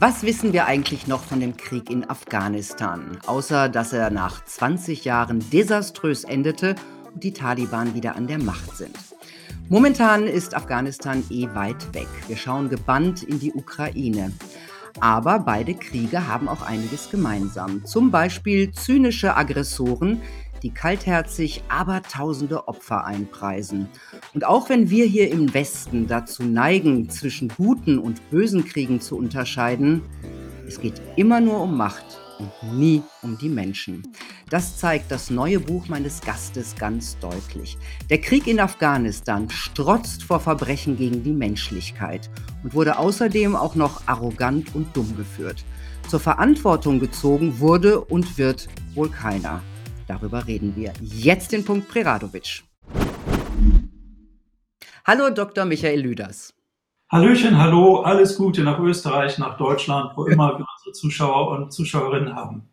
Was wissen wir eigentlich noch von dem Krieg in Afghanistan, außer dass er nach 20 Jahren desaströs endete und die Taliban wieder an der Macht sind? Momentan ist Afghanistan eh weit weg. Wir schauen gebannt in die Ukraine. Aber beide Kriege haben auch einiges gemeinsam. Zum Beispiel zynische Aggressoren, die kaltherzig abertausende Opfer einpreisen. Und auch wenn wir hier im Westen dazu neigen, zwischen guten und bösen Kriegen zu unterscheiden, es geht immer nur um Macht und nie um die Menschen. Das zeigt das neue Buch meines Gastes ganz deutlich. Der Krieg in Afghanistan strotzt vor Verbrechen gegen die Menschlichkeit und wurde außerdem auch noch arrogant und dumm geführt. Zur Verantwortung gezogen wurde und wird wohl keiner. Darüber reden wir jetzt in Punkt Preradovic. Hallo Dr. Michael Lüders. Hallöchen, hallo, alles Gute nach Österreich, nach Deutschland, wo immer wir unsere Zuschauer und Zuschauerinnen haben.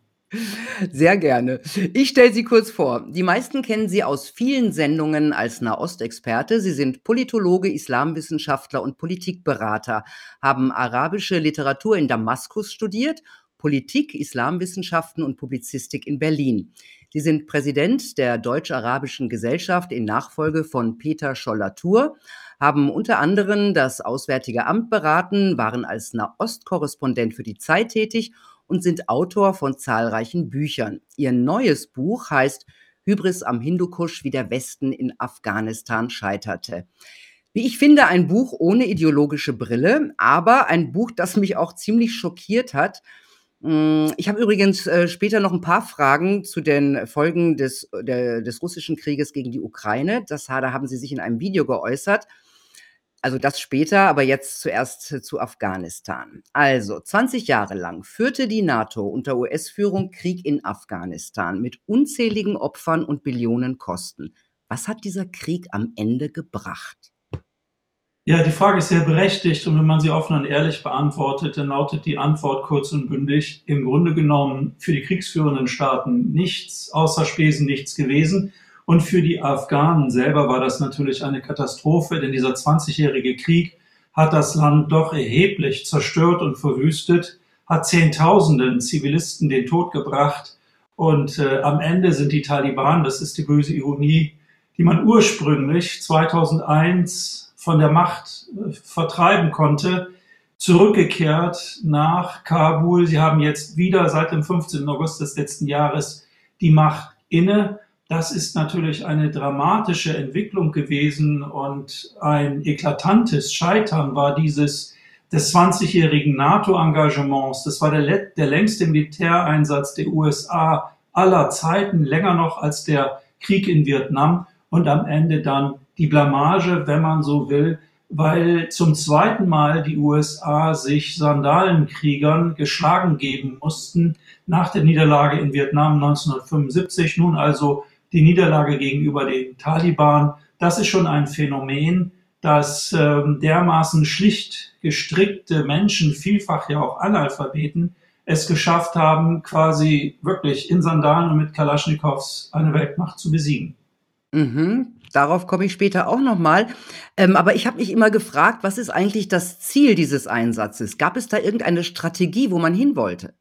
Sehr gerne. Ich stelle Sie kurz vor. Die meisten kennen Sie aus vielen Sendungen als Nahostexperte. Sie sind Politologe, Islamwissenschaftler und Politikberater, haben arabische Literatur in Damaskus studiert, Politik, Islamwissenschaften und Publizistik in Berlin. Sie sind Präsident der Deutsch-Arabischen Gesellschaft in Nachfolge von Peter Scholler-Tour haben unter anderem das Auswärtige Amt beraten, waren als Nahostkorrespondent für die Zeit tätig und sind Autor von zahlreichen Büchern. Ihr neues Buch heißt Hybris am Hindukusch, wie der Westen in Afghanistan scheiterte. Wie ich finde, ein Buch ohne ideologische Brille, aber ein Buch, das mich auch ziemlich schockiert hat. Hm, ich habe übrigens äh, später noch ein paar Fragen zu den Folgen des, der, des russischen Krieges gegen die Ukraine. Das da haben Sie sich in einem Video geäußert. Also das später, aber jetzt zuerst zu Afghanistan. Also 20 Jahre lang führte die NATO unter US-Führung Krieg in Afghanistan mit unzähligen Opfern und Billionen Kosten. Was hat dieser Krieg am Ende gebracht? Ja, die Frage ist sehr berechtigt und wenn man sie offen und ehrlich beantwortet, dann lautet die Antwort kurz und bündig, im Grunde genommen für die kriegsführenden Staaten nichts außer Spesen nichts gewesen. Und für die Afghanen selber war das natürlich eine Katastrophe, denn dieser 20-jährige Krieg hat das Land doch erheblich zerstört und verwüstet, hat Zehntausenden Zivilisten den Tod gebracht. Und äh, am Ende sind die Taliban, das ist die böse Ironie, die man ursprünglich 2001 von der Macht äh, vertreiben konnte, zurückgekehrt nach Kabul. Sie haben jetzt wieder seit dem 15. August des letzten Jahres die Macht inne das ist natürlich eine dramatische Entwicklung gewesen und ein eklatantes Scheitern war dieses des 20-jährigen NATO-Engagements. Das war der, der längste Militäreinsatz der USA aller Zeiten, länger noch als der Krieg in Vietnam und am Ende dann die Blamage, wenn man so will, weil zum zweiten Mal die USA sich Sandalenkriegern geschlagen geben mussten nach der Niederlage in Vietnam 1975, nun also die Niederlage gegenüber den Taliban, das ist schon ein Phänomen, dass ähm, dermaßen schlicht gestrickte Menschen, vielfach ja auch Analphabeten, es geschafft haben, quasi wirklich in Sandalen und mit Kalaschnikows eine Weltmacht zu besiegen. Mhm. Darauf komme ich später auch nochmal. Ähm, aber ich habe mich immer gefragt, was ist eigentlich das Ziel dieses Einsatzes? Gab es da irgendeine Strategie, wo man hin wollte?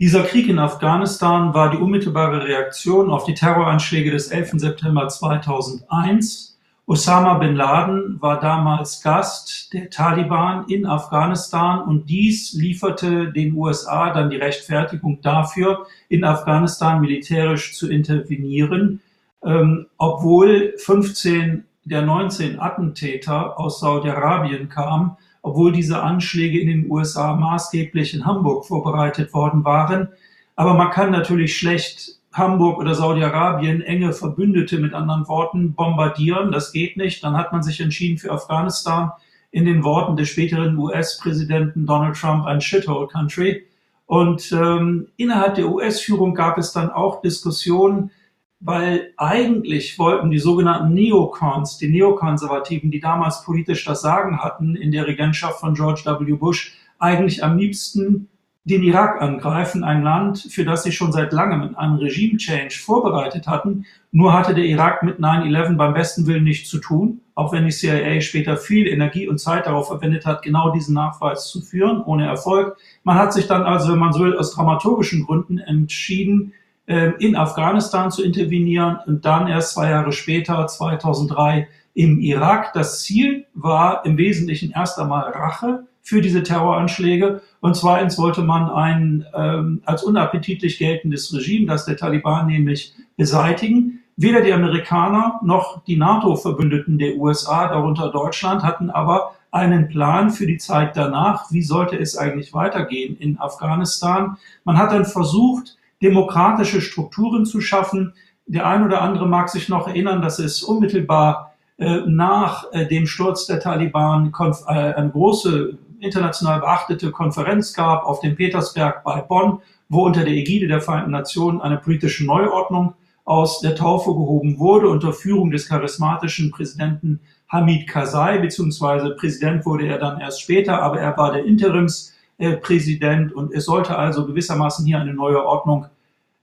Dieser Krieg in Afghanistan war die unmittelbare Reaktion auf die Terroranschläge des 11. September 2001. Osama bin Laden war damals Gast der Taliban in Afghanistan und dies lieferte den USA dann die Rechtfertigung dafür, in Afghanistan militärisch zu intervenieren, ähm, obwohl 15 der 19 Attentäter aus Saudi-Arabien kamen obwohl diese Anschläge in den USA maßgeblich in Hamburg vorbereitet worden waren. Aber man kann natürlich schlecht Hamburg oder Saudi-Arabien enge Verbündete mit anderen Worten bombardieren. Das geht nicht. Dann hat man sich entschieden für Afghanistan in den Worten des späteren US-Präsidenten Donald Trump ein Shithole Country. Und ähm, innerhalb der US-Führung gab es dann auch Diskussionen, weil eigentlich wollten die sogenannten Neocons, die Neokonservativen, die damals politisch das Sagen hatten in der Regentschaft von George W. Bush, eigentlich am liebsten den Irak angreifen, ein Land, für das sie schon seit langem in einem Regime-Change vorbereitet hatten. Nur hatte der Irak mit 9-11 beim besten Willen nichts zu tun, auch wenn die CIA später viel Energie und Zeit darauf verwendet hat, genau diesen Nachweis zu führen, ohne Erfolg. Man hat sich dann also, wenn man so will, aus dramaturgischen Gründen entschieden, in Afghanistan zu intervenieren und dann erst zwei Jahre später, 2003, im Irak. Das Ziel war im Wesentlichen erst einmal Rache für diese Terroranschläge. Und zweitens wollte man ein ähm, als unappetitlich geltendes Regime, das der Taliban nämlich beseitigen. Weder die Amerikaner noch die NATO-Verbündeten der USA, darunter Deutschland, hatten aber einen Plan für die Zeit danach. Wie sollte es eigentlich weitergehen in Afghanistan? Man hat dann versucht, demokratische Strukturen zu schaffen. Der ein oder andere mag sich noch erinnern, dass es unmittelbar äh, nach äh, dem Sturz der Taliban äh, eine große international beachtete Konferenz gab auf dem Petersberg bei Bonn, wo unter der Ägide der Vereinten Nationen eine politische Neuordnung aus der Taufe gehoben wurde unter Führung des charismatischen Präsidenten Hamid Karzai, beziehungsweise Präsident wurde er dann erst später, aber er war der Interimspräsident und es sollte also gewissermaßen hier eine neue Ordnung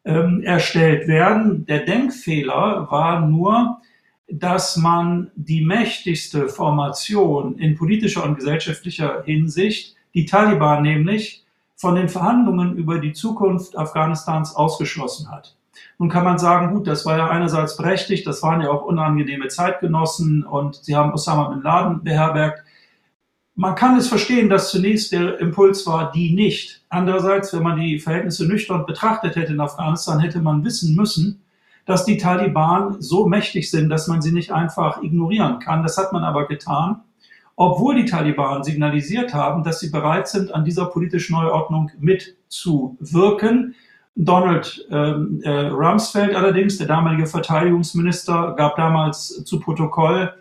erstellt werden. Der Denkfehler war nur, dass man die mächtigste Formation in politischer und gesellschaftlicher Hinsicht, die Taliban nämlich, von den Verhandlungen über die Zukunft Afghanistans ausgeschlossen hat. Nun kann man sagen, gut, das war ja einerseits berechtigt, das waren ja auch unangenehme Zeitgenossen und sie haben Osama bin Laden beherbergt. Man kann es verstehen, dass zunächst der Impuls war, die nicht. Andererseits, wenn man die Verhältnisse nüchtern betrachtet hätte in Afghanistan, hätte man wissen müssen, dass die Taliban so mächtig sind, dass man sie nicht einfach ignorieren kann. Das hat man aber getan, obwohl die Taliban signalisiert haben, dass sie bereit sind, an dieser politischen Neuordnung mitzuwirken. Donald ähm, äh, Rumsfeld allerdings, der damalige Verteidigungsminister, gab damals zu Protokoll,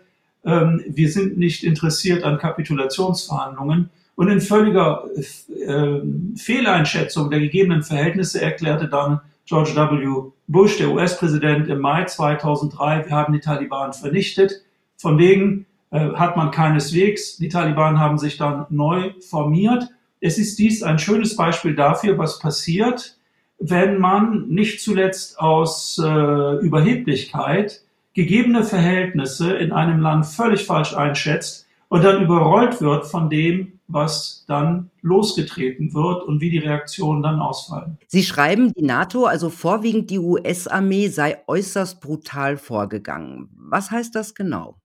ähm, wir sind nicht interessiert an Kapitulationsverhandlungen. Und in völliger äh, Fehleinschätzung der gegebenen Verhältnisse erklärte dann George W. Bush, der US-Präsident, im Mai 2003, wir haben die Taliban vernichtet. Von wegen äh, hat man keineswegs. Die Taliban haben sich dann neu formiert. Es ist dies ein schönes Beispiel dafür, was passiert, wenn man nicht zuletzt aus äh, Überheblichkeit gegebene Verhältnisse in einem Land völlig falsch einschätzt und dann überrollt wird von dem, was dann losgetreten wird und wie die Reaktionen dann ausfallen. Sie schreiben, die NATO, also vorwiegend die US-Armee, sei äußerst brutal vorgegangen. Was heißt das genau?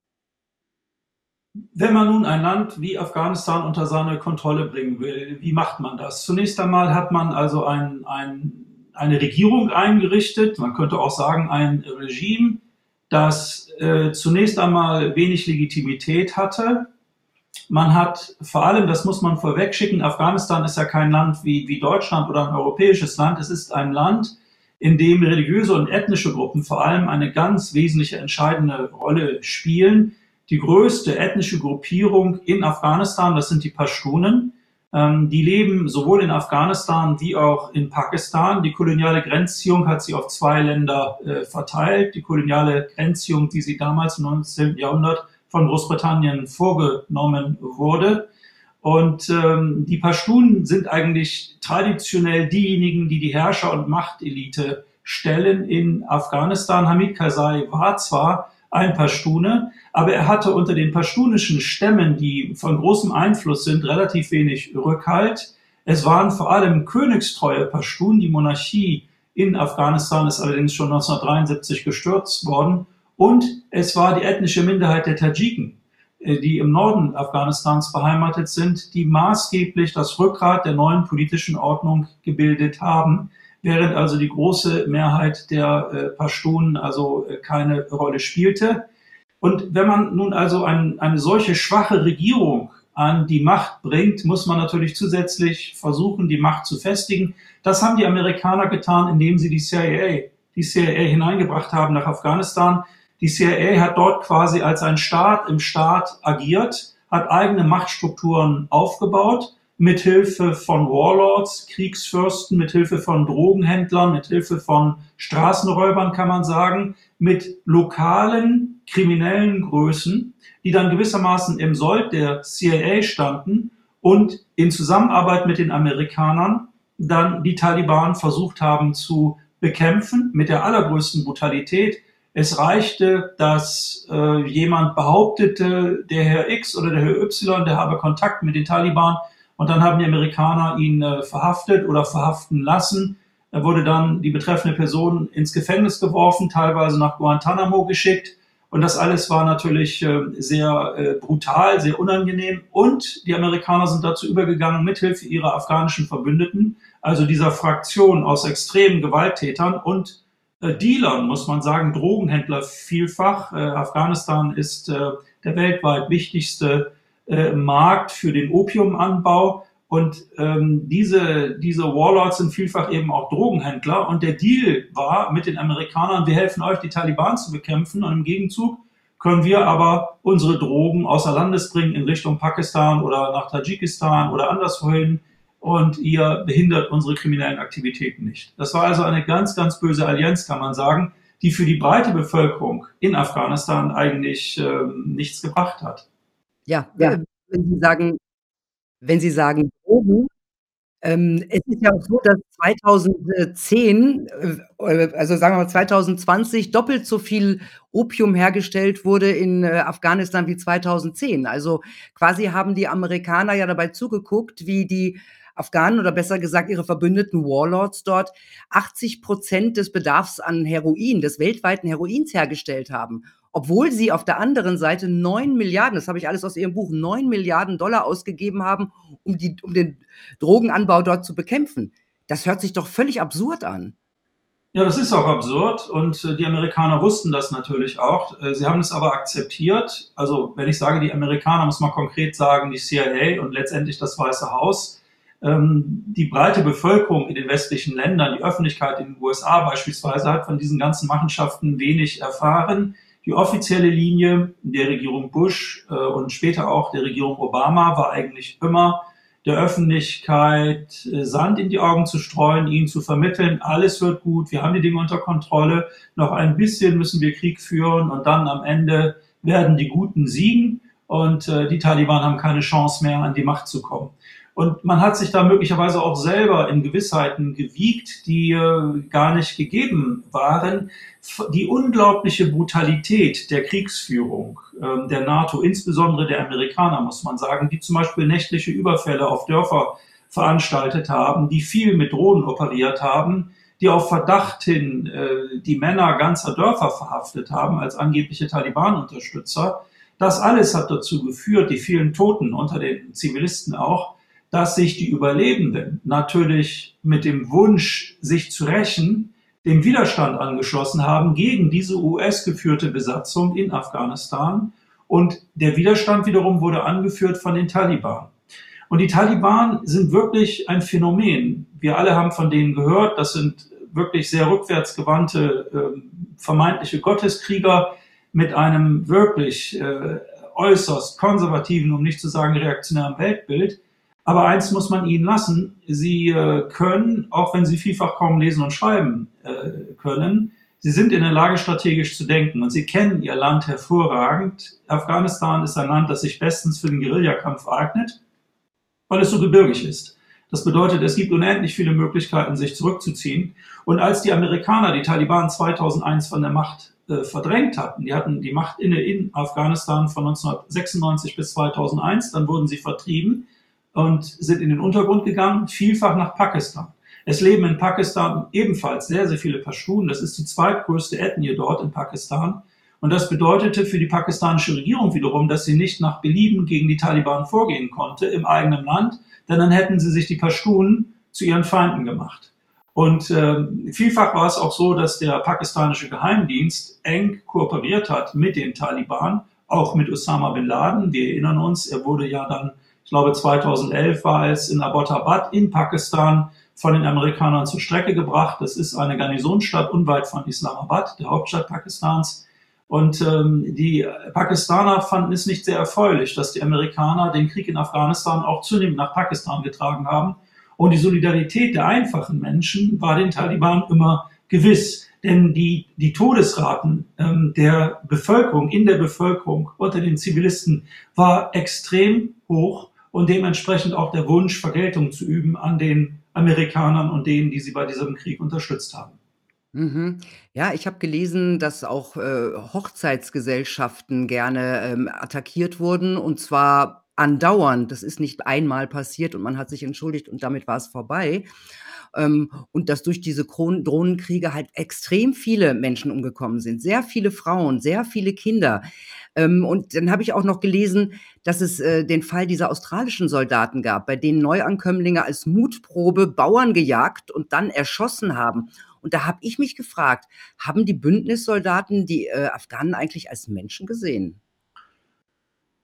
Wenn man nun ein Land wie Afghanistan unter seine Kontrolle bringen will, wie macht man das? Zunächst einmal hat man also ein, ein, eine Regierung eingerichtet, man könnte auch sagen ein Regime, das äh, zunächst einmal wenig Legitimität hatte, man hat vor allem, das muss man vorweg schicken, Afghanistan ist ja kein Land wie, wie Deutschland oder ein europäisches Land. Es ist ein Land, in dem religiöse und ethnische Gruppen vor allem eine ganz wesentliche entscheidende Rolle spielen. Die größte ethnische Gruppierung in Afghanistan, das sind die Pashtunen. Ähm, die leben sowohl in Afghanistan wie auch in Pakistan. Die koloniale Grenzziehung hat sie auf zwei Länder äh, verteilt. Die koloniale Grenzziehung, die sie damals im 19. Jahrhundert von Großbritannien vorgenommen wurde. Und ähm, die Pashtunen sind eigentlich traditionell diejenigen, die die Herrscher- und Machtelite stellen in Afghanistan. Hamid Karzai war zwar ein Pashtune, aber er hatte unter den pashtunischen Stämmen, die von großem Einfluss sind, relativ wenig Rückhalt. Es waren vor allem königstreue Pashtun. Die Monarchie in Afghanistan ist allerdings schon 1973 gestürzt worden. Und es war die ethnische Minderheit der Tadschiken, äh, die im Norden Afghanistans beheimatet sind, die maßgeblich das Rückgrat der neuen politischen Ordnung gebildet haben, während also die große Mehrheit der äh, Pashtunen also äh, keine Rolle spielte. Und wenn man nun also ein, eine solche schwache Regierung an die Macht bringt, muss man natürlich zusätzlich versuchen, die Macht zu festigen. Das haben die Amerikaner getan, indem sie die CIA, die CIA hineingebracht haben nach Afghanistan. Die CIA hat dort quasi als ein Staat im Staat agiert, hat eigene Machtstrukturen aufgebaut, mithilfe von Warlords, Kriegsfürsten, mithilfe von Drogenhändlern, mithilfe von Straßenräubern kann man sagen, mit lokalen kriminellen Größen, die dann gewissermaßen im Sold der CIA standen und in Zusammenarbeit mit den Amerikanern dann die Taliban versucht haben zu bekämpfen mit der allergrößten Brutalität. Es reichte, dass äh, jemand behauptete, der Herr X oder der Herr Y, der habe Kontakt mit den Taliban und dann haben die Amerikaner ihn äh, verhaftet oder verhaften lassen. Er wurde dann die betreffende Person ins Gefängnis geworfen, teilweise nach Guantanamo geschickt. Und das alles war natürlich äh, sehr äh, brutal, sehr unangenehm. Und die Amerikaner sind dazu übergegangen, mithilfe ihrer afghanischen Verbündeten, also dieser Fraktion aus extremen Gewalttätern und Dealern, muss man sagen, Drogenhändler vielfach. Äh, Afghanistan ist äh, der weltweit wichtigste äh, Markt für den Opiumanbau. Und ähm, diese, diese Warlords sind vielfach eben auch Drogenhändler. Und der Deal war mit den Amerikanern, wir helfen euch, die Taliban zu bekämpfen. Und im Gegenzug können wir aber unsere Drogen außer Landes bringen in Richtung Pakistan oder nach Tadschikistan oder anderswohin. Und ihr behindert unsere kriminellen Aktivitäten nicht. Das war also eine ganz, ganz böse Allianz, kann man sagen, die für die breite Bevölkerung in Afghanistan eigentlich ähm, nichts gebracht hat. Ja, ja. Wenn Sie sagen wenn Sie sagen Drogen, ähm, es ist ja auch so, dass 2010, äh, also sagen wir mal 2020 doppelt so viel Opium hergestellt wurde in äh, Afghanistan wie 2010. Also quasi haben die Amerikaner ja dabei zugeguckt, wie die Afghanen oder besser gesagt ihre verbündeten Warlords dort 80 Prozent des Bedarfs an Heroin, des weltweiten Heroins hergestellt haben obwohl sie auf der anderen Seite 9 Milliarden, das habe ich alles aus ihrem Buch, 9 Milliarden Dollar ausgegeben haben, um, die, um den Drogenanbau dort zu bekämpfen. Das hört sich doch völlig absurd an. Ja, das ist auch absurd und äh, die Amerikaner wussten das natürlich auch. Äh, sie haben es aber akzeptiert. Also wenn ich sage die Amerikaner, muss man konkret sagen die CIA und letztendlich das Weiße Haus. Ähm, die breite Bevölkerung in den westlichen Ländern, die Öffentlichkeit in den USA beispielsweise, hat von diesen ganzen Machenschaften wenig erfahren. Die offizielle Linie der Regierung Bush äh, und später auch der Regierung Obama war eigentlich immer, der Öffentlichkeit äh, Sand in die Augen zu streuen, ihnen zu vermitteln, alles wird gut, wir haben die Dinge unter Kontrolle, noch ein bisschen müssen wir Krieg führen und dann am Ende werden die Guten siegen und äh, die Taliban haben keine Chance mehr, an die Macht zu kommen. Und man hat sich da möglicherweise auch selber in Gewissheiten gewiegt, die äh, gar nicht gegeben waren. Die unglaubliche Brutalität der Kriegsführung äh, der NATO, insbesondere der Amerikaner, muss man sagen, die zum Beispiel nächtliche Überfälle auf Dörfer veranstaltet haben, die viel mit Drohnen operiert haben, die auf Verdacht hin äh, die Männer ganzer Dörfer verhaftet haben als angebliche Taliban-Unterstützer. Das alles hat dazu geführt, die vielen Toten unter den Zivilisten auch, dass sich die Überlebenden natürlich mit dem Wunsch, sich zu rächen, dem Widerstand angeschlossen haben gegen diese US-geführte Besatzung in Afghanistan. Und der Widerstand wiederum wurde angeführt von den Taliban. Und die Taliban sind wirklich ein Phänomen. Wir alle haben von denen gehört. Das sind wirklich sehr rückwärtsgewandte, äh, vermeintliche Gotteskrieger mit einem wirklich äh, äußerst konservativen, um nicht zu sagen reaktionären Weltbild. Aber eins muss man ihnen lassen, sie äh, können, auch wenn sie vielfach kaum lesen und schreiben äh, können, sie sind in der Lage, strategisch zu denken und sie kennen ihr Land hervorragend. Afghanistan ist ein Land, das sich bestens für den Guerillakampf eignet, weil es so gebirgig ist. Das bedeutet, es gibt unendlich viele Möglichkeiten, sich zurückzuziehen. Und als die Amerikaner die Taliban 2001 von der Macht äh, verdrängt hatten, die hatten die Macht inne in Afghanistan von 1996 bis 2001, dann wurden sie vertrieben und sind in den Untergrund gegangen, vielfach nach Pakistan. Es leben in Pakistan ebenfalls sehr, sehr viele Pashtunen. Das ist die zweitgrößte Ethnie dort in Pakistan. Und das bedeutete für die pakistanische Regierung wiederum, dass sie nicht nach Belieben gegen die Taliban vorgehen konnte im eigenen Land, denn dann hätten sie sich die Pashtunen zu ihren Feinden gemacht. Und äh, vielfach war es auch so, dass der pakistanische Geheimdienst eng kooperiert hat mit den Taliban, auch mit Osama bin Laden. Wir erinnern uns, er wurde ja dann ich glaube 2011 war es in Abbottabad in Pakistan von den Amerikanern zur Strecke gebracht. Das ist eine Garnisonsstadt unweit von Islamabad, der Hauptstadt Pakistans. Und ähm, die Pakistaner fanden es nicht sehr erfreulich, dass die Amerikaner den Krieg in Afghanistan auch zunehmend nach Pakistan getragen haben. Und die Solidarität der einfachen Menschen war den Taliban immer gewiss. Denn die, die Todesraten ähm, der Bevölkerung, in der Bevölkerung, unter den Zivilisten war extrem hoch und dementsprechend auch der Wunsch, Vergeltung zu üben an den Amerikanern und denen, die sie bei diesem Krieg unterstützt haben. Mhm. Ja, ich habe gelesen, dass auch, äh, Hochzeitsgesellschaften gerne, ähm, attackiert wurden und zwar andauernd. Das ist nicht einmal passiert und man hat sich entschuldigt und damit war es vorbei. Ähm, und dass durch diese Kron Drohnenkriege halt extrem viele Menschen umgekommen sind, sehr viele Frauen, sehr viele Kinder. Ähm, und dann habe ich auch noch gelesen, dass es äh, den Fall dieser australischen Soldaten gab, bei denen Neuankömmlinge als Mutprobe Bauern gejagt und dann erschossen haben. Und da habe ich mich gefragt, haben die Bündnissoldaten die äh, Afghanen eigentlich als Menschen gesehen?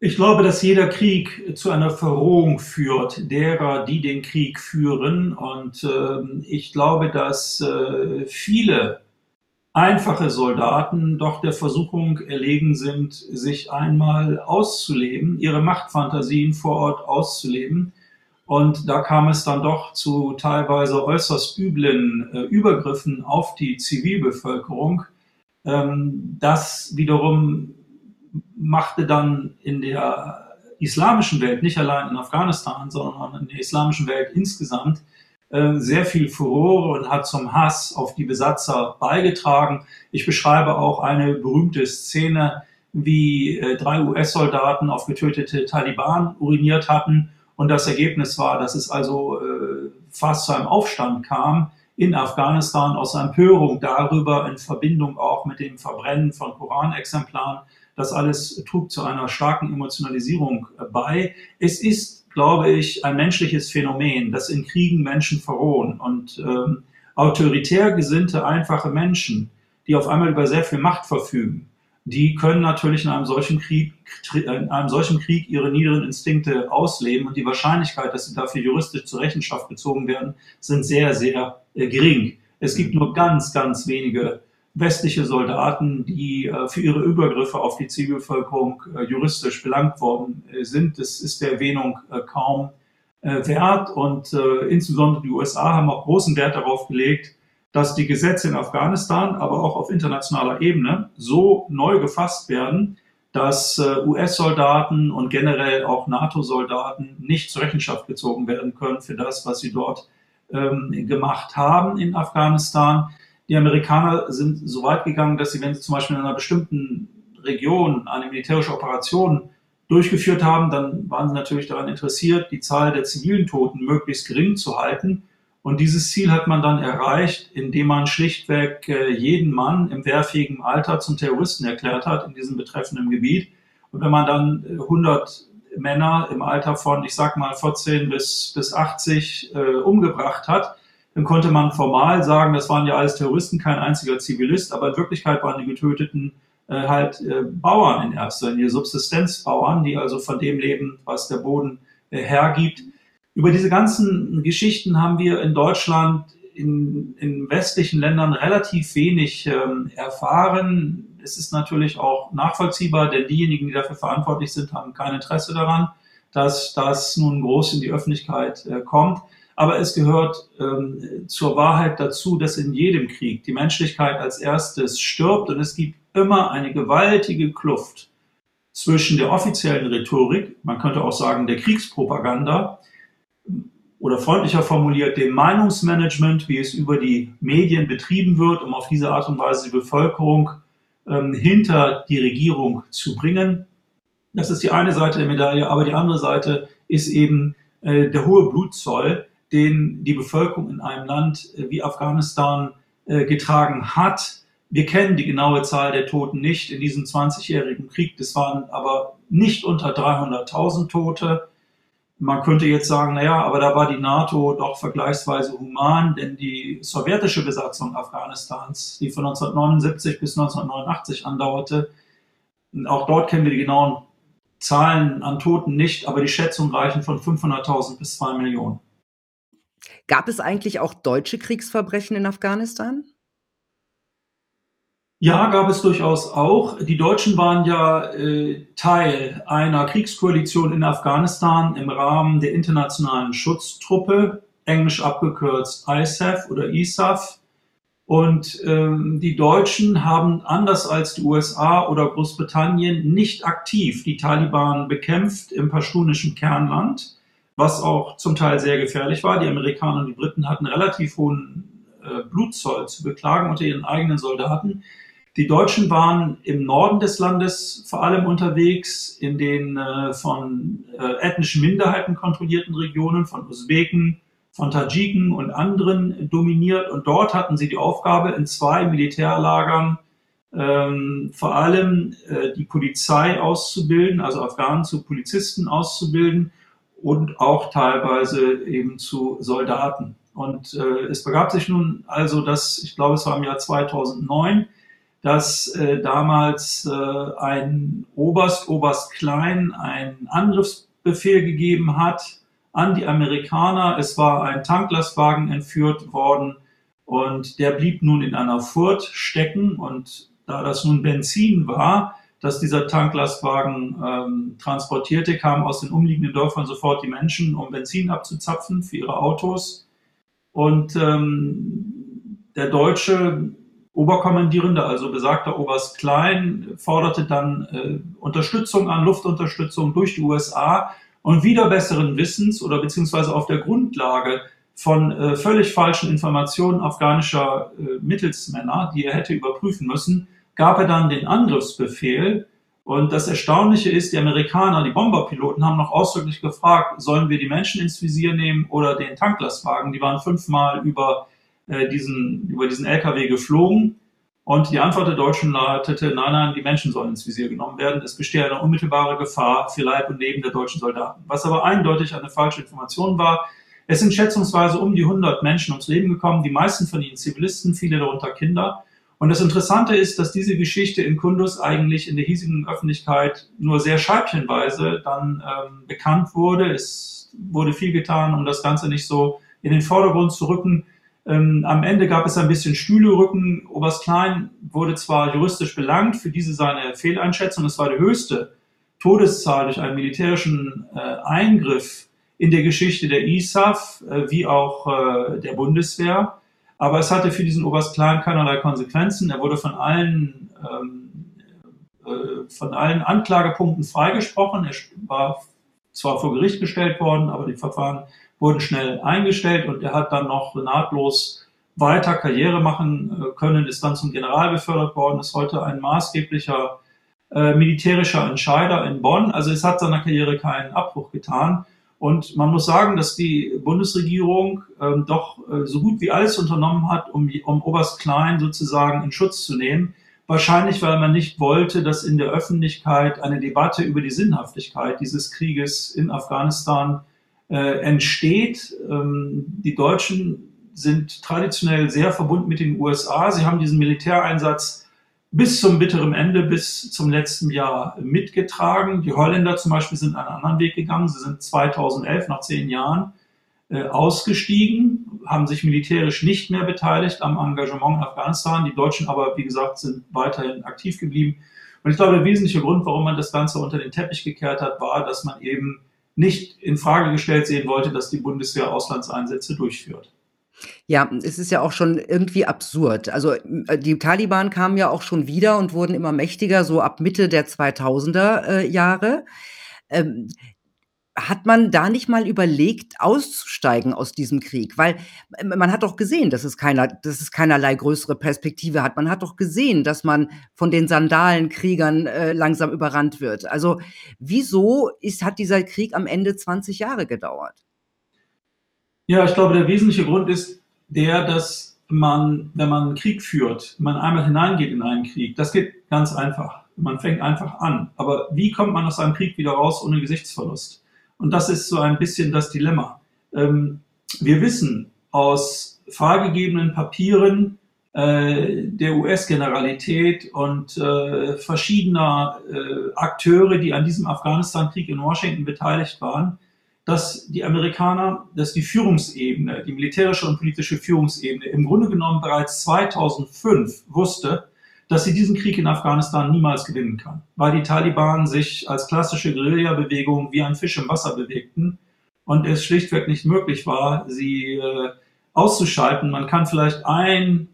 Ich glaube, dass jeder Krieg zu einer Verrohung führt, derer, die den Krieg führen. Und äh, ich glaube, dass äh, viele einfache Soldaten doch der Versuchung erlegen sind, sich einmal auszuleben, ihre Machtfantasien vor Ort auszuleben. Und da kam es dann doch zu teilweise äußerst üblen äh, Übergriffen auf die Zivilbevölkerung. Ähm, das wiederum machte dann in der islamischen Welt, nicht allein in Afghanistan, sondern in der islamischen Welt insgesamt, äh, sehr viel Furore und hat zum Hass auf die Besatzer beigetragen. Ich beschreibe auch eine berühmte Szene, wie äh, drei US-Soldaten auf getötete Taliban uriniert hatten. Und das Ergebnis war, dass es also äh, fast zu einem Aufstand kam in Afghanistan aus Empörung darüber, in Verbindung auch mit dem Verbrennen von Koranexemplaren das alles trug zu einer starken Emotionalisierung äh, bei. Es ist, glaube ich, ein menschliches Phänomen, dass in Kriegen Menschen verrohen und ähm, autoritär gesinnte, einfache Menschen, die auf einmal über sehr viel Macht verfügen, die können natürlich in einem solchen Krieg, in einem solchen Krieg ihre niederen Instinkte ausleben und die Wahrscheinlichkeit, dass sie dafür juristisch zur Rechenschaft gezogen werden, sind sehr, sehr äh, gering. Es gibt nur ganz, ganz wenige westliche Soldaten, die äh, für ihre Übergriffe auf die Zivilbevölkerung äh, juristisch belangt worden äh, sind. Das ist der Erwähnung äh, kaum wert. Und insbesondere die USA haben auch großen Wert darauf gelegt, dass die Gesetze in Afghanistan, aber auch auf internationaler Ebene so neu gefasst werden, dass US-Soldaten und generell auch NATO-Soldaten nicht zur Rechenschaft gezogen werden können für das, was sie dort ähm, gemacht haben in Afghanistan. Die Amerikaner sind so weit gegangen, dass sie, wenn sie zum Beispiel in einer bestimmten Region eine militärische Operation durchgeführt haben, dann waren sie natürlich daran interessiert, die Zahl der zivilen Toten möglichst gering zu halten. Und dieses Ziel hat man dann erreicht, indem man schlichtweg äh, jeden Mann im wehrfähigen Alter zum Terroristen erklärt hat in diesem betreffenden Gebiet. Und wenn man dann 100 äh, Männer im Alter von, ich sag mal, 14 bis, bis 80 äh, umgebracht hat, dann konnte man formal sagen, das waren ja alles Terroristen, kein einziger Zivilist, aber in Wirklichkeit waren die Getöteten äh, halt äh, Bauern in erster Linie, Subsistenzbauern, die also von dem leben, was der Boden äh, hergibt. Über diese ganzen Geschichten haben wir in Deutschland, in, in westlichen Ländern relativ wenig ähm, erfahren. Es ist natürlich auch nachvollziehbar, denn diejenigen, die dafür verantwortlich sind, haben kein Interesse daran, dass das nun groß in die Öffentlichkeit äh, kommt. Aber es gehört ähm, zur Wahrheit dazu, dass in jedem Krieg die Menschlichkeit als erstes stirbt und es gibt immer eine gewaltige Kluft zwischen der offiziellen Rhetorik, man könnte auch sagen der Kriegspropaganda, oder freundlicher formuliert dem Meinungsmanagement, wie es über die Medien betrieben wird, um auf diese Art und Weise die Bevölkerung ähm, hinter die Regierung zu bringen. Das ist die eine Seite der Medaille, aber die andere Seite ist eben äh, der hohe Blutzoll, den die Bevölkerung in einem Land äh, wie Afghanistan äh, getragen hat. Wir kennen die genaue Zahl der Toten nicht in diesem 20-jährigen Krieg. Das waren aber nicht unter 300.000 Tote. Man könnte jetzt sagen, naja, aber da war die NATO doch vergleichsweise human, denn die sowjetische Besatzung Afghanistans, die von 1979 bis 1989 andauerte, auch dort kennen wir die genauen Zahlen an Toten nicht, aber die Schätzungen reichen von 500.000 bis 2 Millionen. Gab es eigentlich auch deutsche Kriegsverbrechen in Afghanistan? Ja, gab es durchaus auch. Die Deutschen waren ja äh, Teil einer Kriegskoalition in Afghanistan im Rahmen der internationalen Schutztruppe, englisch abgekürzt ISAF oder ISAF. Und ähm, die Deutschen haben anders als die USA oder Großbritannien nicht aktiv die Taliban bekämpft im paschtunischen Kernland was auch zum Teil sehr gefährlich war. Die Amerikaner und die Briten hatten relativ hohen äh, Blutzoll zu beklagen unter ihren eigenen Soldaten. Die Deutschen waren im Norden des Landes vor allem unterwegs, in den äh, von äh, ethnischen Minderheiten kontrollierten Regionen, von Usbeken, von Tadschiken und anderen dominiert. Und dort hatten sie die Aufgabe, in zwei Militärlagern ähm, vor allem äh, die Polizei auszubilden, also Afghanen zu Polizisten auszubilden und auch teilweise eben zu Soldaten. Und äh, es begab sich nun also, dass, ich glaube, es war im Jahr 2009, dass äh, damals äh, ein Oberst, Oberst Klein, einen Angriffsbefehl gegeben hat an die Amerikaner. Es war ein Tanklastwagen entführt worden und der blieb nun in einer Furt stecken und da das nun Benzin war, dass dieser Tanklastwagen ähm, transportierte, kamen aus den umliegenden Dörfern sofort die Menschen, um Benzin abzuzapfen für ihre Autos. Und ähm, der deutsche Oberkommandierende, also besagter Oberst Klein, forderte dann äh, Unterstützung an, Luftunterstützung durch die USA und wieder besseren Wissens oder beziehungsweise auf der Grundlage von äh, völlig falschen Informationen afghanischer äh, Mittelsmänner, die er hätte überprüfen müssen, gab er dann den Angriffsbefehl. Und das Erstaunliche ist, die Amerikaner, die Bomberpiloten haben noch ausdrücklich gefragt, sollen wir die Menschen ins Visier nehmen oder den Tanklastwagen? Die waren fünfmal über äh, diesen, über diesen LKW geflogen. Und die Antwort der Deutschen lautete, nein, nein, die Menschen sollen ins Visier genommen werden. Es bestehe eine unmittelbare Gefahr für Leib und Leben der deutschen Soldaten. Was aber eindeutig eine falsche Information war. Es sind schätzungsweise um die 100 Menschen ums Leben gekommen, die meisten von ihnen Zivilisten, viele darunter Kinder. Und das Interessante ist, dass diese Geschichte in Kundus eigentlich in der hiesigen Öffentlichkeit nur sehr scheibchenweise dann ähm, bekannt wurde. Es wurde viel getan, um das Ganze nicht so in den Vordergrund zu rücken. Ähm, am Ende gab es ein bisschen Stühlerücken. Oberst Klein wurde zwar juristisch belangt für diese seine Fehleinschätzung. Es war die höchste Todeszahl durch einen militärischen äh, Eingriff in der Geschichte der ISAF äh, wie auch äh, der Bundeswehr. Aber es hatte für diesen Oberst Klein keinerlei Konsequenzen. Er wurde von allen, ähm, äh, von allen Anklagepunkten freigesprochen. Er war zwar vor Gericht gestellt worden, aber die Verfahren wurden schnell eingestellt und er hat dann noch nahtlos weiter Karriere machen äh, können, ist dann zum General befördert worden, ist heute ein maßgeblicher äh, militärischer Entscheider in Bonn. Also es hat seiner Karriere keinen Abbruch getan. Und man muss sagen, dass die Bundesregierung ähm, doch äh, so gut wie alles unternommen hat, um, um Oberst Klein sozusagen in Schutz zu nehmen. Wahrscheinlich, weil man nicht wollte, dass in der Öffentlichkeit eine Debatte über die Sinnhaftigkeit dieses Krieges in Afghanistan äh, entsteht. Ähm, die Deutschen sind traditionell sehr verbunden mit den USA. Sie haben diesen Militäreinsatz bis zum bitteren Ende, bis zum letzten Jahr mitgetragen. Die Holländer zum Beispiel sind einen anderen Weg gegangen. Sie sind 2011, nach zehn Jahren, äh, ausgestiegen, haben sich militärisch nicht mehr beteiligt am Engagement in Afghanistan. Die Deutschen aber, wie gesagt, sind weiterhin aktiv geblieben. Und ich glaube, der wesentliche Grund, warum man das Ganze unter den Teppich gekehrt hat, war, dass man eben nicht in Frage gestellt sehen wollte, dass die Bundeswehr Auslandseinsätze durchführt. Ja, es ist ja auch schon irgendwie absurd. Also äh, die Taliban kamen ja auch schon wieder und wurden immer mächtiger, so ab Mitte der 2000er äh, Jahre. Ähm, hat man da nicht mal überlegt, auszusteigen aus diesem Krieg? Weil äh, man hat doch gesehen, dass es, keiner, dass es keinerlei größere Perspektive hat. Man hat doch gesehen, dass man von den Sandalenkriegern äh, langsam überrannt wird. Also wieso ist, hat dieser Krieg am Ende 20 Jahre gedauert? Ja, ich glaube, der wesentliche Grund ist der, dass man, wenn man einen Krieg führt, man einmal hineingeht in einen Krieg, das geht ganz einfach. Man fängt einfach an. Aber wie kommt man aus einem Krieg wieder raus ohne Gesichtsverlust? Und das ist so ein bisschen das Dilemma. Ähm, wir wissen aus freigegebenen Papieren äh, der US-Generalität und äh, verschiedener äh, Akteure, die an diesem Afghanistan-Krieg in Washington beteiligt waren, dass die Amerikaner, dass die Führungsebene, die militärische und politische Führungsebene im Grunde genommen bereits 2005 wusste, dass sie diesen Krieg in Afghanistan niemals gewinnen kann, weil die Taliban sich als klassische Guerilla-Bewegung wie ein Fisch im Wasser bewegten und es schlichtweg nicht möglich war, sie äh, auszuschalten. Man kann vielleicht ein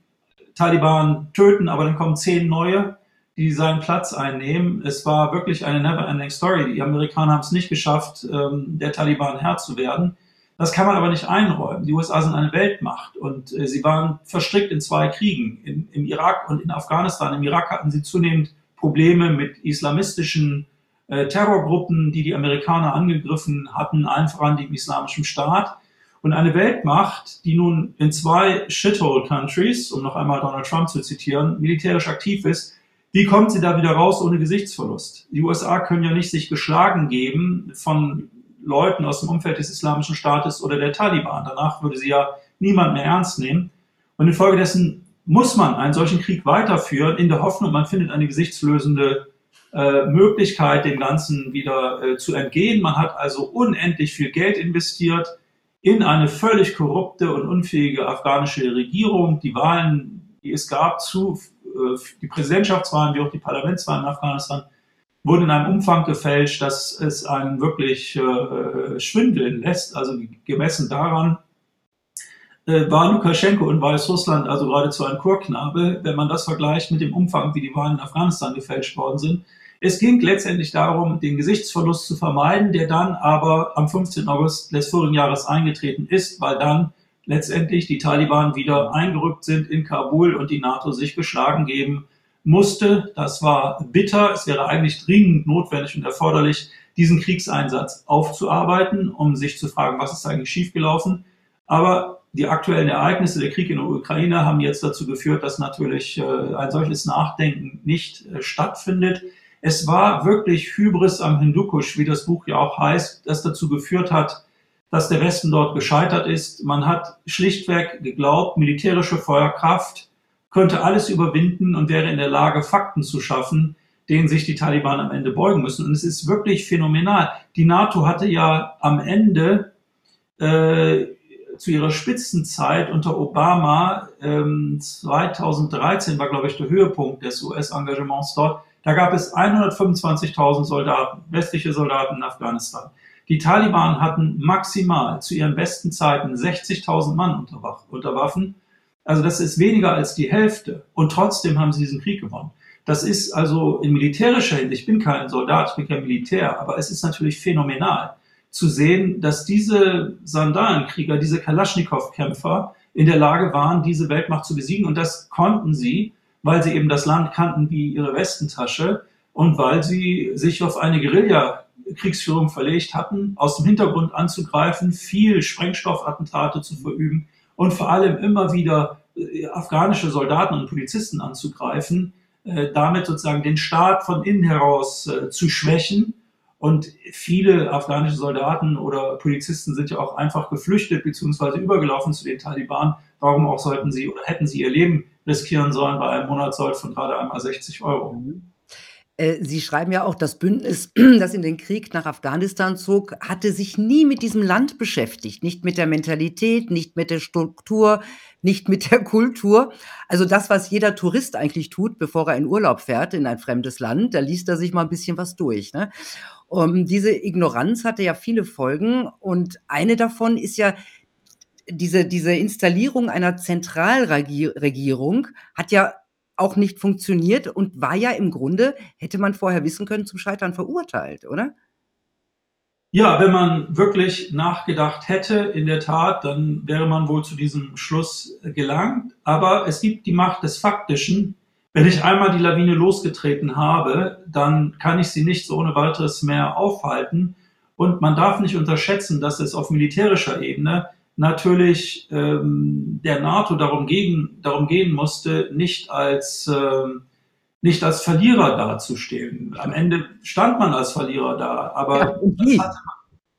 Taliban töten, aber dann kommen zehn neue. Die seinen Platz einnehmen. Es war wirklich eine never-ending Story. Die Amerikaner haben es nicht geschafft, ähm, der Taliban Herr zu werden. Das kann man aber nicht einräumen. Die USA sind eine Weltmacht und äh, sie waren verstrickt in zwei Kriegen, in, im Irak und in Afghanistan. Im Irak hatten sie zunehmend Probleme mit islamistischen äh, Terrorgruppen, die die Amerikaner angegriffen hatten, allen voran dem Islamischen Staat. Und eine Weltmacht, die nun in zwei Shithole Countries, um noch einmal Donald Trump zu zitieren, militärisch aktiv ist, wie kommt sie da wieder raus ohne Gesichtsverlust? Die USA können ja nicht sich geschlagen geben von Leuten aus dem Umfeld des Islamischen Staates oder der Taliban. Danach würde sie ja niemand mehr ernst nehmen. Und infolgedessen muss man einen solchen Krieg weiterführen, in der Hoffnung, man findet eine gesichtslösende äh, Möglichkeit, dem Ganzen wieder äh, zu entgehen. Man hat also unendlich viel Geld investiert in eine völlig korrupte und unfähige afghanische Regierung. Die Wahlen, die es gab zu, die Präsidentschaftswahlen wie auch die Parlamentswahlen in Afghanistan, wurden in einem Umfang gefälscht, dass es einen wirklich äh, schwindeln lässt. Also gemessen daran äh, war Lukaschenko in Weißrussland also geradezu ein Chorknabe, wenn man das vergleicht mit dem Umfang, wie die Wahlen in Afghanistan gefälscht worden sind. Es ging letztendlich darum, den Gesichtsverlust zu vermeiden, der dann aber am 15. August des vorigen Jahres eingetreten ist, weil dann letztendlich die Taliban wieder eingerückt sind in Kabul und die NATO sich geschlagen geben musste. Das war bitter. Es wäre eigentlich dringend notwendig und erforderlich, diesen Kriegseinsatz aufzuarbeiten, um sich zu fragen, was ist eigentlich schiefgelaufen. Aber die aktuellen Ereignisse, der Krieg in der Ukraine, haben jetzt dazu geführt, dass natürlich äh, ein solches Nachdenken nicht äh, stattfindet. Es war wirklich Hybris am Hindukusch, wie das Buch ja auch heißt, das dazu geführt hat, dass der Westen dort gescheitert ist. Man hat schlichtweg geglaubt, militärische Feuerkraft könnte alles überwinden und wäre in der Lage, Fakten zu schaffen, denen sich die Taliban am Ende beugen müssen. Und es ist wirklich phänomenal. Die NATO hatte ja am Ende äh, zu ihrer Spitzenzeit unter Obama ähm, 2013 war, glaube ich, der Höhepunkt des US-Engagements dort da gab es 125.000 Soldaten, westliche Soldaten in Afghanistan. Die Taliban hatten maximal zu ihren besten Zeiten 60.000 Mann unter Waffen. Also das ist weniger als die Hälfte. Und trotzdem haben sie diesen Krieg gewonnen. Das ist also in militärischer Hinsicht, ich bin kein Soldat, ich bin kein Militär, aber es ist natürlich phänomenal zu sehen, dass diese Sandalenkrieger, diese Kalaschnikow-Kämpfer in der Lage waren, diese Weltmacht zu besiegen. Und das konnten sie, weil sie eben das Land kannten wie ihre Westentasche und weil sie sich auf eine Guerilla-Kriegsführung verlegt hatten, aus dem Hintergrund anzugreifen, viel Sprengstoffattentate zu verüben und vor allem immer wieder äh, afghanische Soldaten und Polizisten anzugreifen, äh, damit sozusagen den Staat von innen heraus äh, zu schwächen. Und viele afghanische Soldaten oder Polizisten sind ja auch einfach geflüchtet bzw. übergelaufen zu den Taliban. Warum auch sollten sie oder hätten sie ihr Leben riskieren sollen bei einem Monatssold von gerade einmal 60 Euro. Mhm. Äh, Sie schreiben ja auch, das Bündnis, das in den Krieg nach Afghanistan zog, hatte sich nie mit diesem Land beschäftigt. Nicht mit der Mentalität, nicht mit der Struktur, nicht mit der Kultur. Also das, was jeder Tourist eigentlich tut, bevor er in Urlaub fährt in ein fremdes Land, da liest er sich mal ein bisschen was durch. Ne? Um, diese Ignoranz hatte ja viele Folgen und eine davon ist ja diese, diese Installierung einer Zentralregierung hat ja auch nicht funktioniert und war ja im Grunde, hätte man vorher wissen können, zum Scheitern verurteilt, oder? Ja, wenn man wirklich nachgedacht hätte, in der Tat, dann wäre man wohl zu diesem Schluss gelangt. Aber es gibt die Macht des Faktischen. Wenn ich einmal die Lawine losgetreten habe, dann kann ich sie nicht so ohne weiteres mehr aufhalten. Und man darf nicht unterschätzen, dass es auf militärischer Ebene natürlich ähm, der NATO darum, gegen, darum gehen musste, nicht als, ähm, nicht als Verlierer dazustehen. Am Ende stand man als Verlierer da, aber, ja, hatte,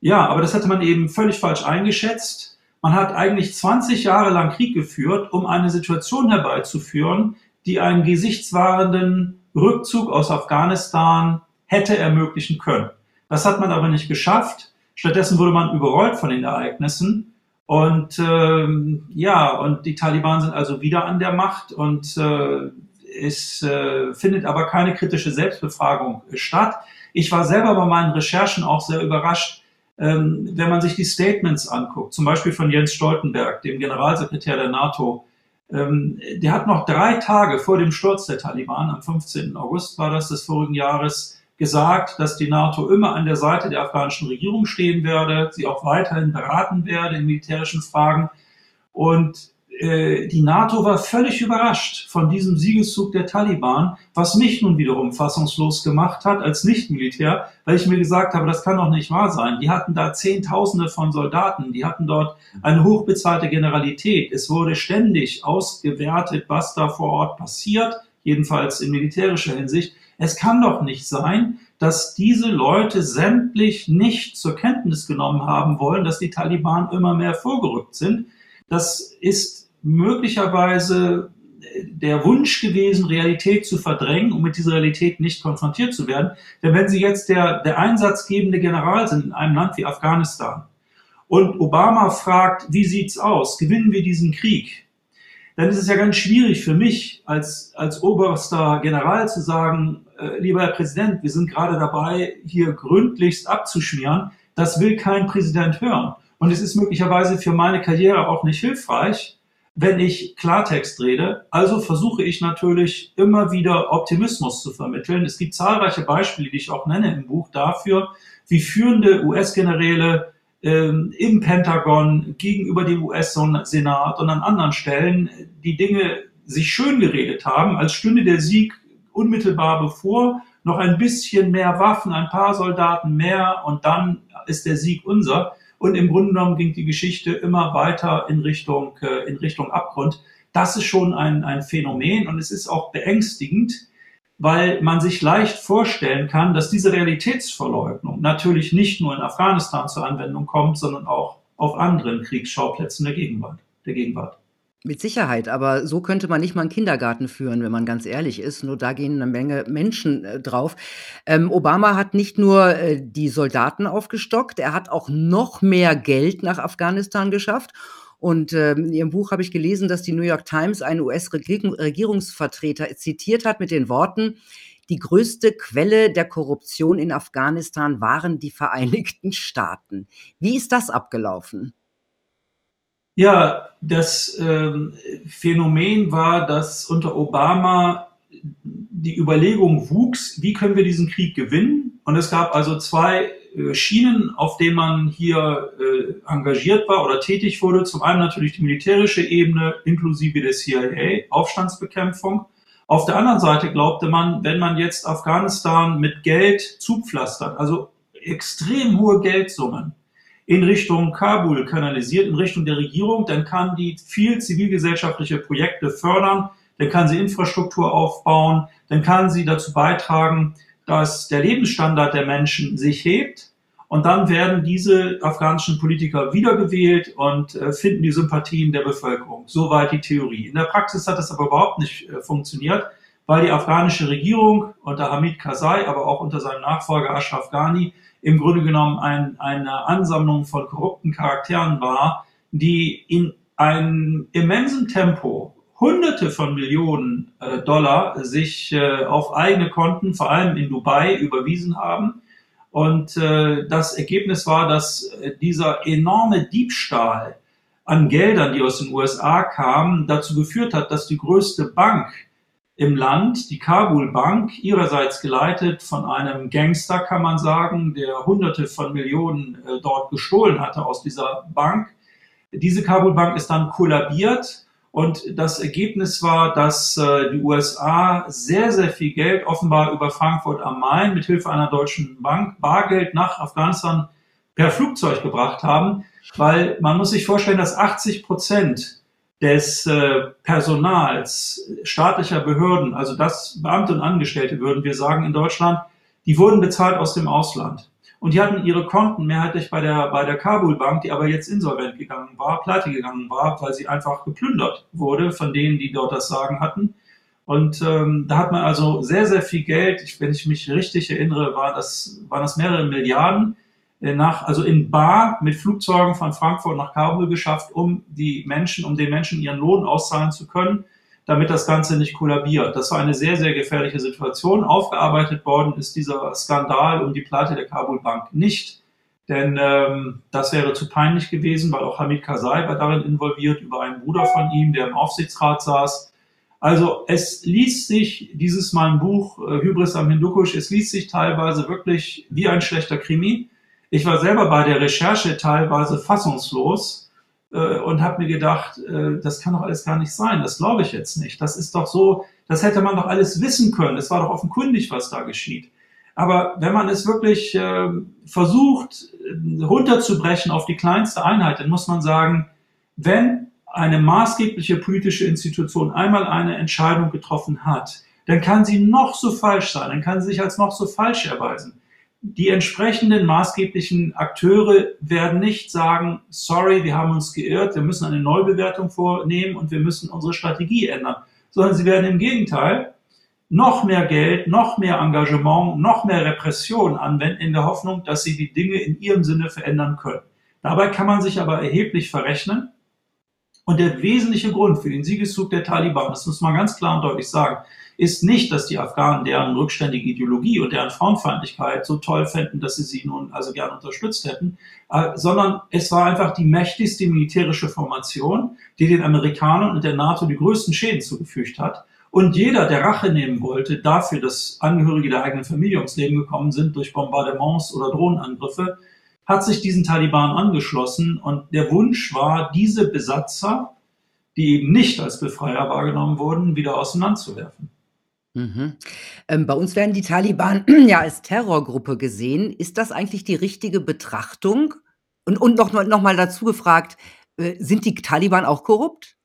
ja, aber das hatte man eben völlig falsch eingeschätzt. Man hat eigentlich 20 Jahre lang Krieg geführt, um eine Situation herbeizuführen, die einen gesichtswahrenden Rückzug aus Afghanistan hätte ermöglichen können. Das hat man aber nicht geschafft. Stattdessen wurde man überrollt von den Ereignissen und ähm, ja, und die Taliban sind also wieder an der Macht und äh, es äh, findet aber keine kritische Selbstbefragung statt. Ich war selber bei meinen Recherchen auch sehr überrascht, ähm, wenn man sich die Statements anguckt, zum Beispiel von Jens Stoltenberg, dem Generalsekretär der NATO, Ähm, der hat noch drei Tage vor dem Sturz der Taliban, am 15. August war das des vorigen Jahres, gesagt, dass die NATO immer an der Seite der afghanischen Regierung stehen werde, sie auch weiterhin beraten werde in militärischen Fragen. Und äh, die NATO war völlig überrascht von diesem Siegeszug der Taliban, was mich nun wiederum fassungslos gemacht hat als Nichtmilitär, weil ich mir gesagt habe, das kann doch nicht wahr sein. Die hatten da Zehntausende von Soldaten, die hatten dort eine hochbezahlte Generalität. Es wurde ständig ausgewertet, was da vor Ort passiert, jedenfalls in militärischer Hinsicht. Es kann doch nicht sein, dass diese Leute sämtlich nicht zur Kenntnis genommen haben wollen, dass die Taliban immer mehr vorgerückt sind. Das ist möglicherweise der Wunsch gewesen, Realität zu verdrängen, um mit dieser Realität nicht konfrontiert zu werden. Denn wenn Sie jetzt der, der einsatzgebende General sind in einem Land wie Afghanistan und Obama fragt, wie sieht's aus? Gewinnen wir diesen Krieg? Dann ist es ja ganz schwierig für mich als, als oberster General zu sagen, äh, lieber Herr Präsident, wir sind gerade dabei, hier gründlichst abzuschmieren. Das will kein Präsident hören. Und es ist möglicherweise für meine Karriere auch nicht hilfreich, wenn ich Klartext rede. Also versuche ich natürlich immer wieder Optimismus zu vermitteln. Es gibt zahlreiche Beispiele, die ich auch nenne im Buch dafür, wie führende US-Generäle ähm, im Pentagon gegenüber dem US-Senat und an anderen Stellen die Dinge sich schön geredet haben, als stünde der Sieg unmittelbar bevor, noch ein bisschen mehr Waffen, ein paar Soldaten mehr und dann ist der Sieg unser. Und im Grunde genommen ging die Geschichte immer weiter in Richtung, äh, in Richtung Abgrund. Das ist schon ein, ein Phänomen und es ist auch beängstigend, weil man sich leicht vorstellen kann, dass diese Realitätsverleugnung natürlich nicht nur in Afghanistan zur Anwendung kommt, sondern auch auf anderen Kriegsschauplätzen der Gegenwart. Der Gegenwart. Mit Sicherheit, aber so könnte man nicht mal einen Kindergarten führen, wenn man ganz ehrlich ist. Nur da gehen eine Menge Menschen äh, drauf. Ähm, Obama hat nicht nur äh, die Soldaten aufgestockt, er hat auch noch mehr Geld nach Afghanistan geschafft. Und äh, in Ihrem Buch habe ich gelesen, dass die New York Times einen US-Regierungsvertreter zitiert hat mit den Worten, die größte Quelle der Korruption in Afghanistan waren die Vereinigten Staaten. Wie ist das abgelaufen? Ja, das ähm, Phänomen war, dass unter Obama die Überlegung wuchs, wie können wir diesen Krieg gewinnen? Und es gab also zwei äh, Schienen, auf denen man hier äh, engagiert war oder tätig wurde. Zum einen natürlich die militärische Ebene inklusive der CIA, Aufstandsbekämpfung. Auf der anderen Seite glaubte man, wenn man jetzt Afghanistan mit Geld zupflastert, also extrem hohe Geldsummen, in Richtung Kabul kanalisiert, in Richtung der Regierung, dann kann die viel zivilgesellschaftliche Projekte fördern, dann kann sie Infrastruktur aufbauen, dann kann sie dazu beitragen, dass der Lebensstandard der Menschen sich hebt und dann werden diese afghanischen Politiker wiedergewählt und äh, finden die Sympathien der Bevölkerung. Soweit die Theorie. In der Praxis hat das aber überhaupt nicht äh, funktioniert, weil die afghanische Regierung unter Hamid Karzai, aber auch unter seinem Nachfolger Ashraf Ghani im Grunde genommen ein, eine Ansammlung von korrupten Charakteren war, die in einem immensen Tempo Hunderte von Millionen äh, Dollar sich äh, auf eigene Konten, vor allem in Dubai, überwiesen haben. Und äh, das Ergebnis war, dass äh, dieser enorme Diebstahl an Geldern, die aus den USA kamen, dazu geführt hat, dass die größte Bank im Land, die Kabul Bank, ihrerseits geleitet von einem Gangster, kann man sagen, der Hunderte von Millionen äh, dort gestohlen hatte aus dieser Bank. Diese Kabul Bank ist dann kollabiert und das Ergebnis war, dass äh, die USA sehr, sehr viel Geld offenbar über Frankfurt am Main mit Hilfe einer deutschen Bank Bargeld nach Afghanistan per Flugzeug gebracht haben, weil man muss sich vorstellen, dass 80 Prozent des äh, Personals staatlicher Behörden, also das Beamte und Angestellte würden wir sagen in Deutschland, die wurden bezahlt aus dem Ausland. Und die hatten ihre Konten mehrheitlich bei der, bei der Kabul Bank, die aber jetzt insolvent gegangen war, pleite gegangen war, weil sie einfach geplündert wurde von denen, die dort das Sagen hatten. Und ähm, da hat man also sehr, sehr viel Geld, ich, wenn ich mich richtig erinnere, war das, waren das mehrere Milliarden, nach, also in Bar mit Flugzeugen von Frankfurt nach Kabul geschafft, um die Menschen, um den Menschen ihren Lohn auszahlen zu können, damit das Ganze nicht kollabiert. Das war eine sehr, sehr gefährliche Situation. Aufgearbeitet worden ist dieser Skandal um die Pleite der Kabul Bank nicht. denn ähm, das wäre zu peinlich gewesen, weil auch Hamid Karzai war darin involviert über einen Bruder von ihm, der im Aufsichtsrat saß. Also es liest sich dieses Mal ein Buch äh, Hybris am Hindukusch, es liest sich teilweise wirklich wie ein schlechter Krimi. Ich war selber bei der Recherche teilweise fassungslos äh, und habe mir gedacht, äh, das kann doch alles gar nicht sein, das glaube ich jetzt nicht. Das ist doch so, das hätte man doch alles wissen können. Es war doch offenkundig, was da geschieht. Aber wenn man es wirklich äh, versucht äh, runterzubrechen auf die kleinste Einheit, dann muss man sagen, wenn eine maßgebliche politische Institution einmal eine Entscheidung getroffen hat, dann kann sie noch so falsch sein, dann kann sie sich als noch so falsch erweisen. Die entsprechenden maßgeblichen Akteure werden nicht sagen, sorry, wir haben uns geirrt, wir müssen eine Neubewertung vornehmen und wir müssen unsere Strategie ändern, sondern sie werden im Gegenteil noch mehr Geld, noch mehr Engagement, noch mehr Repression anwenden in der Hoffnung, dass sie die Dinge in ihrem Sinne verändern können. Dabei kann man sich aber erheblich verrechnen. Und der wesentliche Grund für den Siegeszug der Taliban, das muss man ganz klar und deutlich sagen, ist nicht, dass die Afghanen deren rückständige Ideologie und deren Frauenfeindlichkeit so toll fänden, dass sie sie nun also gern unterstützt hätten, äh, sondern es war einfach die mächtigste militärische Formation, die den Amerikanern und der NATO die größten Schäden zugefügt hat. Und jeder, der Rache nehmen wollte dafür, dass Angehörige der eigenen Familie ums Leben gekommen sind durch Bombardements oder Drohnenangriffe, hat sich diesen Taliban angeschlossen. Und der Wunsch war, diese Besatzer, die eben nicht als Befreier wahrgenommen wurden, wieder auseinanderzuwerfen. Mhm. Ähm, bei uns werden die Taliban ja als Terrorgruppe gesehen. Ist das eigentlich die richtige Betrachtung? Und, und noch, noch mal dazu gefragt, äh, sind die Taliban auch korrupt?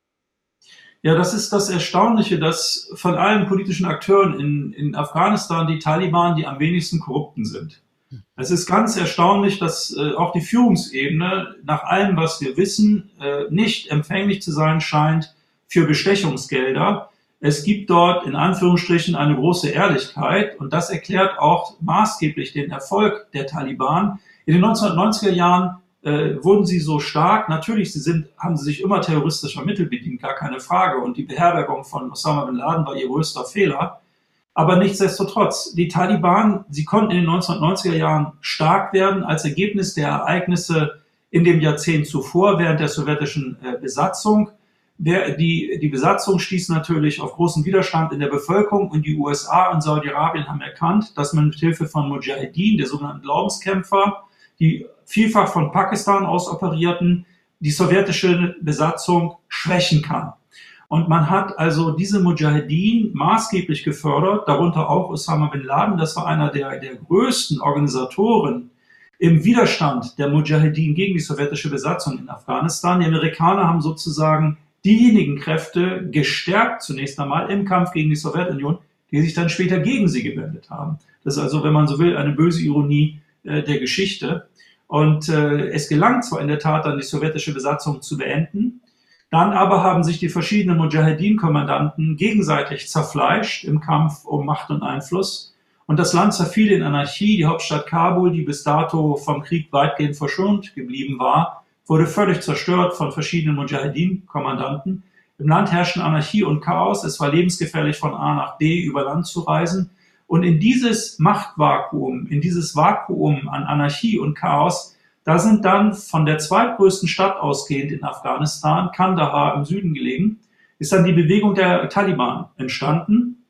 Ja, das ist das Erstaunliche, dass von allen politischen Akteuren in, in Afghanistan die Taliban die am wenigsten korrupten sind. Es ist ganz erstaunlich, dass äh, auch die Führungsebene nach allem, was wir wissen, äh, nicht empfänglich zu sein scheint für Bestechungsgelder. Es gibt dort in Anführungsstrichen eine große Ehrlichkeit und das erklärt auch maßgeblich den Erfolg der Taliban. In den 1990er Jahren äh, wurden sie so stark. Natürlich, sie sind, haben sie sich immer terroristischer Mittel bedient, gar keine Frage. Und die Beherbergung von Osama bin Laden war ihr größter Fehler. Aber nichtsdestotrotz, die Taliban, sie konnten in den 1990er Jahren stark werden als Ergebnis der Ereignisse in dem Jahrzehnt zuvor, während der sowjetischen äh, Besatzung. Der, die, die Besatzung stieß natürlich auf großen Widerstand in der Bevölkerung und die USA und Saudi-Arabien haben erkannt, dass man mit Hilfe von Mujahedin, der sogenannten Glaubenskämpfer, die vielfach von Pakistan aus operierten, die sowjetische Besatzung schwächen kann. Und man hat also diese Mujahedin maßgeblich gefördert, darunter auch Osama bin Laden. Das war einer der, der größten Organisatoren im Widerstand der Mujahedin gegen die sowjetische Besatzung in Afghanistan. Die Amerikaner haben sozusagen diejenigen Kräfte gestärkt, zunächst einmal im Kampf gegen die Sowjetunion, die sich dann später gegen sie gewendet haben. Das ist also, wenn man so will, eine böse Ironie äh, der Geschichte. Und äh, es gelang zwar in der Tat dann die sowjetische Besatzung zu beenden, dann aber haben sich die verschiedenen Mujahedin-Kommandanten gegenseitig zerfleischt im Kampf um Macht und Einfluss. Und das Land zerfiel in Anarchie. Die Hauptstadt Kabul, die bis dato vom Krieg weitgehend verschont geblieben war, wurde völlig zerstört von verschiedenen Mujahedin-Kommandanten. Im Land herrschten Anarchie und Chaos. Es war lebensgefährlich, von A nach B über Land zu reisen. Und in dieses Machtvakuum, in dieses Vakuum an Anarchie und Chaos, da sind dann von der zweitgrößten Stadt ausgehend in Afghanistan, Kandahar im Süden gelegen, ist dann die Bewegung der Taliban entstanden.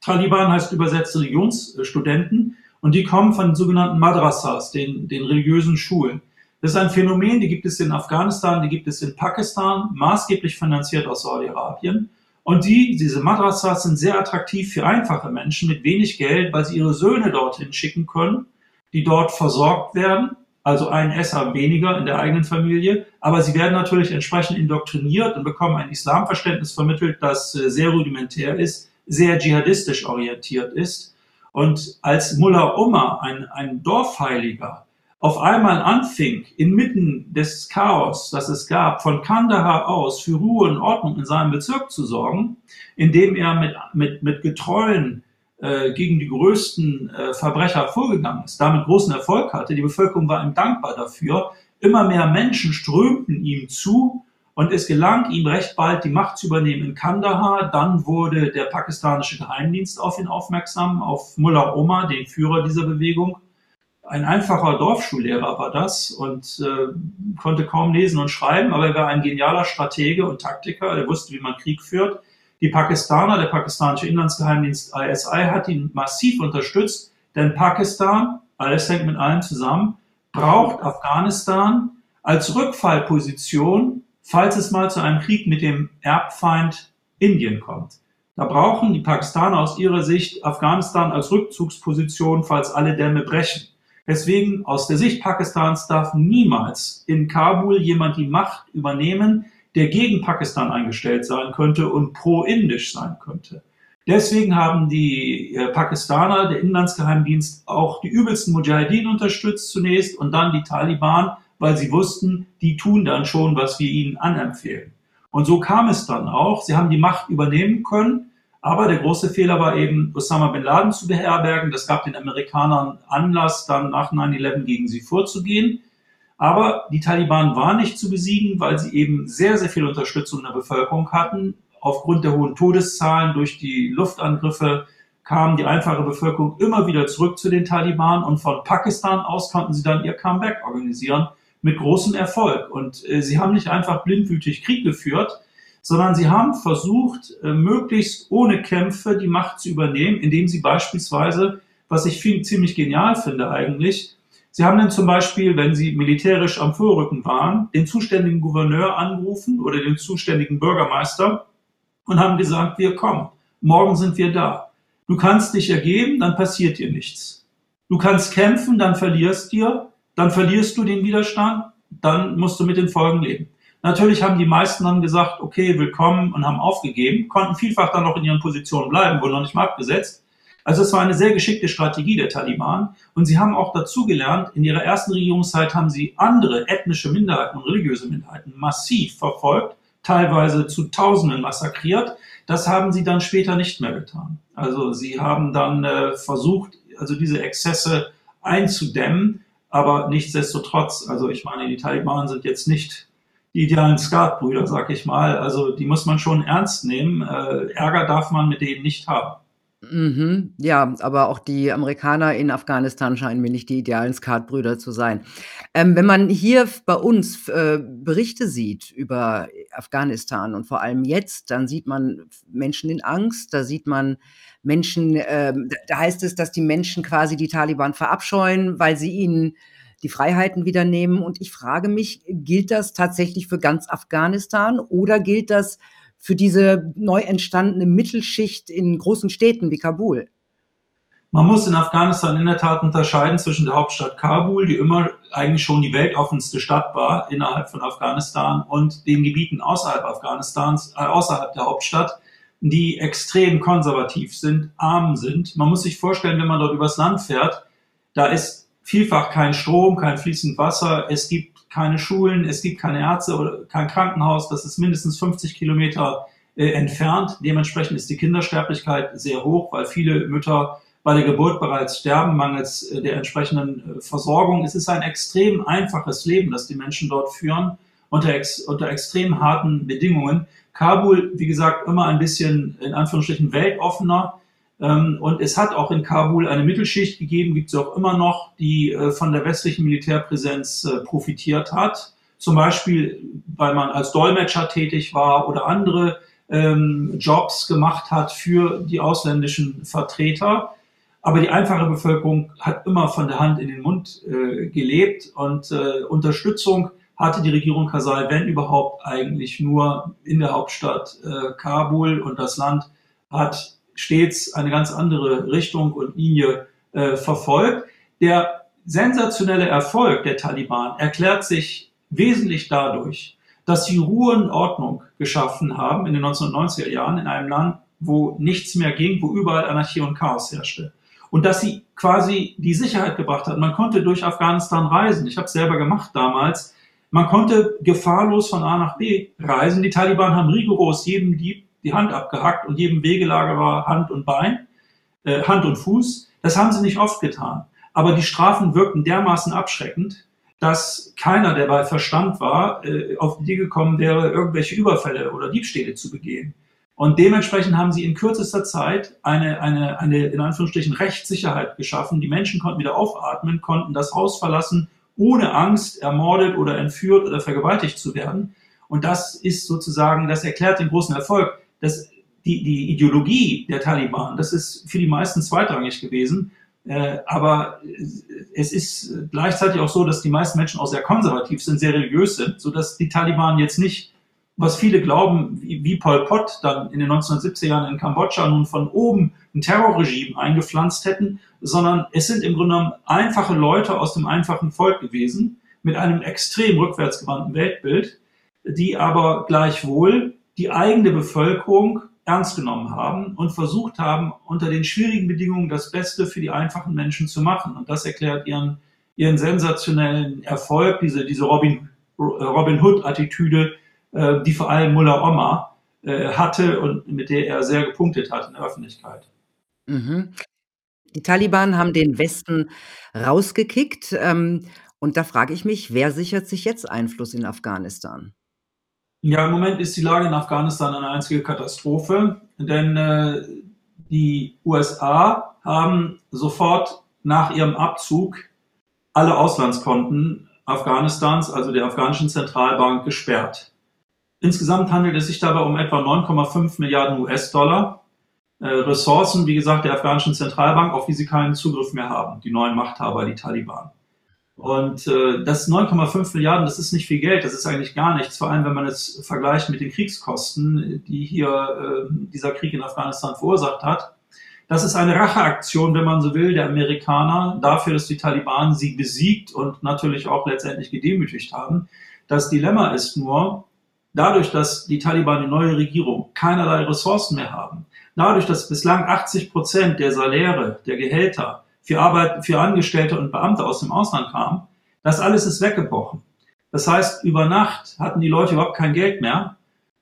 Taliban heißt übersetzt Religionsstudenten und die kommen von den sogenannten Madrasas, den, den religiösen Schulen. Das ist ein Phänomen, die gibt es in Afghanistan, die gibt es in Pakistan, maßgeblich finanziert aus Saudi-Arabien. Und die, diese Madrasas sind sehr attraktiv für einfache Menschen mit wenig Geld, weil sie ihre Söhne dorthin schicken können, die dort versorgt werden. Also ein Esser weniger in der eigenen Familie. Aber sie werden natürlich entsprechend indoktriniert und bekommen ein Islamverständnis vermittelt, das äh, sehr rudimentär ist, sehr dschihadistisch orientiert ist. Und als Mullah Omar, ein, ein Dorfheiliger, auf einmal anfing, inmitten des Chaos, das es gab, von Kandahar aus für Ruhe und Ordnung in seinem Bezirk zu sorgen, indem er mit, mit, mit Getreuen äh, gegen die größten äh, Verbrecher vorgegangen ist, damit großen Erfolg hatte. Die Bevölkerung war ihm dankbar dafür. Immer mehr Menschen strömten ihm zu und es gelang ihm recht bald die Macht zu übernehmen in Kandahar. Dann wurde der pakistanische Geheimdienst auf ihn aufmerksam, auf Mullah Omar, den Führer dieser Bewegung ein einfacher Dorfschullehrer war das und äh, konnte kaum lesen und schreiben, aber er war ein genialer Stratege und Taktiker. Er wusste, wie man Krieg führt. Die Pakistaner, der pakistanische Inlandsgeheimdienst ISI, hat ihn massiv unterstützt, denn Pakistan, alles hängt mit allem zusammen, braucht Afghanistan als Rückfallposition, falls es mal zu einem Krieg mit dem Erbfeind Indien kommt. Da brauchen die Pakistaner aus ihrer Sicht Afghanistan als Rückzugsposition, falls alle Dämme brechen. Deswegen aus der Sicht Pakistans darf niemals in Kabul jemand die Macht übernehmen, der gegen Pakistan eingestellt sein könnte und pro-indisch sein könnte. Deswegen haben die äh, Pakistaner, der Inlandsgeheimdienst, auch die übelsten Mujahideen unterstützt zunächst und dann die Taliban, weil sie wussten, die tun dann schon, was wir ihnen anempfehlen. Und so kam es dann auch. Sie haben die Macht übernehmen können, aber der große Fehler war eben, Osama bin Laden zu beherbergen. Das gab den Amerikanern Anlass, dann nach 9-11 gegen sie vorzugehen. Aber die Taliban waren nicht zu besiegen, weil sie eben sehr, sehr viel Unterstützung der Bevölkerung hatten. Aufgrund der hohen Todeszahlen durch die Luftangriffe kam die einfache Bevölkerung immer wieder zurück zu den Taliban und von Pakistan aus konnten sie dann ihr Comeback organisieren mit großem Erfolg. Und äh, sie haben nicht einfach blindwütig Krieg geführt, sondern sie haben versucht, äh, möglichst ohne Kämpfe die Macht zu übernehmen, indem sie beispielsweise, was ich viel, ziemlich genial finde eigentlich, sie haben dann zum Beispiel, wenn sie militärisch am Vorrücken waren, den zuständigen Gouverneur angerufen oder den zuständigen Bürgermeister und haben gesagt, wir kommen, morgen sind wir da. Du kannst dich ergeben, dann passiert dir nichts. Du kannst kämpfen, dann verlierst dir, dann verlierst du den Widerstand, dann musst du mit den Folgen leben. Natürlich haben die meisten dann gesagt, okay, willkommen und haben aufgegeben, konnten vielfach dann noch in ihren Positionen bleiben, wurden noch nicht mal abgesetzt. Also es war eine sehr geschickte Strategie der Taliban und sie haben auch dazu gelernt, in ihrer ersten Regierungszeit haben sie andere ethnische Minderheiten und religiöse Minderheiten massiv verfolgt, teilweise zu Tausenden massakriert. Das haben sie dann später nicht mehr getan. Also sie haben dann äh, versucht, also diese Exzesse einzudämmen, aber nichtsdestotrotz, also ich meine, die Taliban sind jetzt nicht die idealen Skatbrüder, sag ich mal. Also die muss man schon ernst nehmen. Äh, Ärger darf man mit denen nicht haben. Mhm. Ja, aber auch die Amerikaner in Afghanistan scheinen mir nicht die idealen Skatbrüder zu sein. Ähm, wenn man hier bei uns äh, Berichte sieht über Afghanistan und vor allem jetzt, dann sieht man Menschen in Angst, da sieht man Menschen, äh, da heißt es, dass die Menschen quasi die Taliban verabscheuen, weil sie ihnen die Freiheiten wieder nehmen. Und ich frage mich, gilt das tatsächlich für ganz Afghanistan oder gilt das für diese neu entstandene Mittelschicht in großen Städten wie Kabul? Man muss in Afghanistan in der Tat unterscheiden zwischen der Hauptstadt Kabul, die immer eigentlich schon die weltoffenste Stadt war innerhalb von Afghanistan, und den Gebieten außerhalb Afghanistans, äh, außerhalb der Hauptstadt, die extrem konservativ sind, arm sind. Man muss sich vorstellen, wenn man dort übers Land fährt, da ist vielfach kein Strom, kein fließend Wasser, es gibt keine Schulen, es gibt keine Ärzte oder kein Krankenhaus, das ist mindestens 50 Kilometer äh, entfernt. Dementsprechend ist die Kindersterblichkeit sehr hoch, weil viele Mütter bei der Geburt bereits sterben, mangels äh, der entsprechenden äh, Versorgung. Es ist ein extrem einfaches Leben, das die Menschen dort führen, unter, ex unter extrem harten Bedingungen. Kabul, wie gesagt, immer ein bisschen in Anführungsstrichen weltoffener. Ähm, und es hat auch in Kabul eine Mittelschicht gegeben, gibt es auch immer noch, die äh, von der westlichen Militärpräsenz äh, profitiert hat. Zum Beispiel, weil man als Dolmetscher tätig war oder andere ähm, Jobs gemacht hat für die ausländischen Vertreter. Aber die einfache Bevölkerung hat immer von der Hand in den Mund äh, gelebt und Unterstützung hatte die Regierung Kasai, wenn überhaupt, eigentlich nur in der Hauptstadt Kabul und das Land hat stets eine ganz andere Richtung und Linie äh, verfolgt. Der sensationelle Erfolg der Taliban erklärt sich wesentlich dadurch, dass sie Ruhe und Ordnung geschaffen haben in den 1990er Jahren in einem Land, wo nichts mehr ging, wo überall Anarchie und Chaos herrschte. Und dass sie quasi die Sicherheit gebracht hat. Man konnte durch Afghanistan reisen. Ich habe es selber gemacht damals. Man konnte gefahrlos von A nach B reisen. Die Taliban haben rigoros jedem Dieb die Hand abgehackt und jedem Wegelagerer Hand und Bein, äh, Hand und Fuß. Das haben sie nicht oft getan. Aber die Strafen wirkten dermaßen abschreckend, dass keiner, der bei Verstand war, äh, auf die Idee gekommen wäre, irgendwelche Überfälle oder Diebstähle zu begehen. Und dementsprechend haben sie in kürzester Zeit eine, eine, eine in Anführungsstrichen Rechtssicherheit geschaffen. Die Menschen konnten wieder aufatmen, konnten das Haus verlassen, ohne Angst, ermordet oder entführt oder vergewaltigt zu werden. Und das ist sozusagen, das erklärt den großen Erfolg. Das, die, die Ideologie der Taliban, das ist für die meisten zweitrangig gewesen. Äh, aber es ist gleichzeitig auch so, dass die meisten Menschen auch sehr konservativ sind, sehr religiös sind, so dass die Taliban jetzt nicht, was viele glauben, wie, wie Pol Pot dann in den 1970er Jahren in Kambodscha nun von oben ein Terrorregime eingepflanzt hätten, sondern es sind im Grunde genommen einfache Leute aus dem einfachen Volk gewesen, mit einem extrem rückwärtsgewandten Weltbild, die aber gleichwohl die eigene Bevölkerung ernst genommen haben und versucht haben, unter den schwierigen Bedingungen das Beste für die einfachen Menschen zu machen. Und das erklärt ihren, ihren sensationellen Erfolg, diese, diese Robin, Robin Hood-Attitüde, äh, die vor allem Mullah Omar äh, hatte und mit der er sehr gepunktet hat in der Öffentlichkeit. Mhm. Die Taliban haben den Westen rausgekickt. Ähm, und da frage ich mich, wer sichert sich jetzt Einfluss in Afghanistan? Ja, im Moment ist die Lage in Afghanistan eine einzige Katastrophe, denn äh, die USA haben sofort nach ihrem Abzug alle Auslandskonten Afghanistans, also der afghanischen Zentralbank, gesperrt. Insgesamt handelt es sich dabei um etwa 9,5 Milliarden US-Dollar. Äh, Ressourcen, wie gesagt, der afghanischen Zentralbank, auf die sie keinen Zugriff mehr haben, die neuen Machthaber, die Taliban. Und äh, das 9,5 Milliarden, das ist nicht viel Geld, das ist eigentlich gar nichts, vor allem wenn man es vergleicht mit den Kriegskosten, die hier äh, dieser Krieg in Afghanistan verursacht hat. Das ist eine Racheaktion, wenn man so will, der Amerikaner dafür, dass die Taliban sie besiegt und natürlich auch letztendlich gedemütigt haben. Das Dilemma ist nur, dadurch, dass die Taliban die neue Regierung keinerlei Ressourcen mehr haben, dadurch, dass bislang 80 Prozent der Saläre, der Gehälter für Arbeit, für Angestellte und Beamte aus dem Ausland kam, das alles ist weggebrochen. Das heißt, über Nacht hatten die Leute überhaupt kein Geld mehr.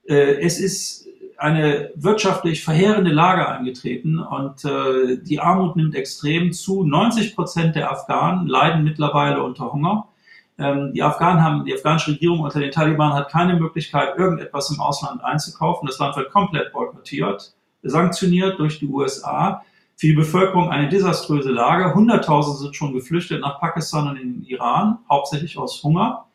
Äh, es ist eine wirtschaftlich verheerende Lage eingetreten und äh, die Armut nimmt extrem zu. 90 Prozent der Afghanen leiden mittlerweile unter Hunger. Ähm, die Afghanen haben, die afghanische Regierung unter den Taliban hat keine Möglichkeit, irgendetwas im Ausland einzukaufen. Das Land wird komplett boykottiert, sanktioniert durch die USA für die Bevölkerung eine desaströse Lage. Hunderttausende sind schon geflüchtet nach Pakistan und in den Iran, hauptsächlich aus Hunger.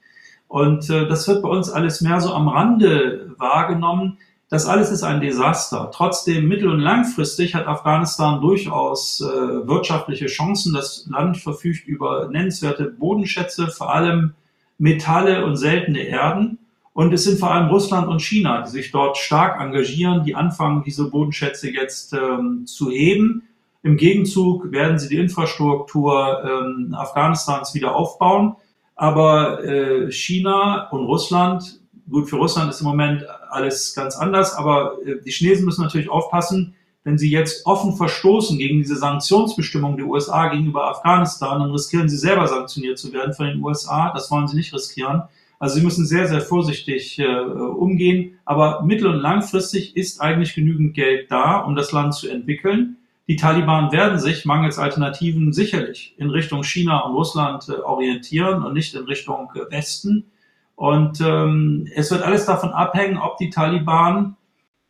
Und äh, das wird bei uns alles mehr so am Rande wahrgenommen. Das alles ist ein Desaster. Trotzdem mittel- und langfristig hat Afghanistan durchaus äh, wirtschaftliche Chancen. Das Land verfügt über nennenswerte Bodenschätze, vor allem Metalle und seltene Erden. Und es sind vor allem Russland und China, die sich dort stark engagieren, die anfangen, diese Bodenschätze jetzt ähm, zu heben. Im Gegenzug werden sie die Infrastruktur ähm, Afghanistans wieder aufbauen. Aber äh, China und Russland, gut, für Russland ist im Moment alles ganz anders, aber äh, die Chinesen müssen natürlich aufpassen, wenn sie jetzt offen verstoßen gegen diese Sanktionsbestimmung der USA gegenüber Afghanistan, dann riskieren sie selber sanktioniert zu werden von den USA. Das wollen sie nicht riskieren. Also sie müssen sehr, sehr vorsichtig äh, umgehen. Aber mittel- und langfristig ist eigentlich genügend Geld da, um das Land zu entwickeln. Die Taliban werden sich mangels Alternativen sicherlich in Richtung China und Russland äh, orientieren und nicht in Richtung äh, Westen. Und ähm, es wird alles davon abhängen, ob die Taliban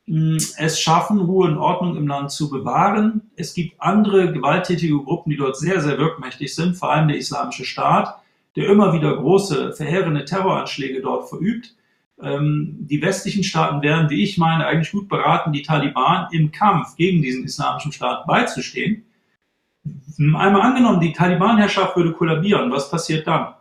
hm, es schaffen, Ruhe und Ordnung im Land zu bewahren. Es gibt andere gewalttätige Gruppen, die dort sehr, sehr wirkmächtig sind, vor allem der Islamische Staat, der immer wieder große, verheerende Terroranschläge dort verübt. Ähm, die westlichen Staaten wären, wie ich meine, eigentlich gut beraten, die Taliban im Kampf gegen diesen islamischen Staat beizustehen. Einmal angenommen, die Taliban-Herrschaft würde kollabieren, was passiert dann?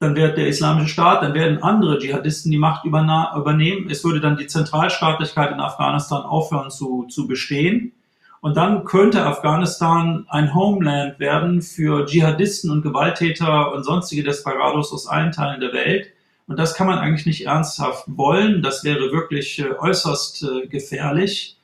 Dann wird der islamische Staat, dann werden andere Dschihadisten die Macht übernehmen. Es würde dann die Zentralstaatlichkeit in Afghanistan aufhören zu, zu bestehen. Und dann könnte Afghanistan ein Homeland werden für Dschihadisten und Gewalttäter und sonstige Desperados aus allen Teilen der Welt und das kann man eigentlich nicht ernsthaft wollen. Das wäre wirklich äh, äußerst äh, gefährlich.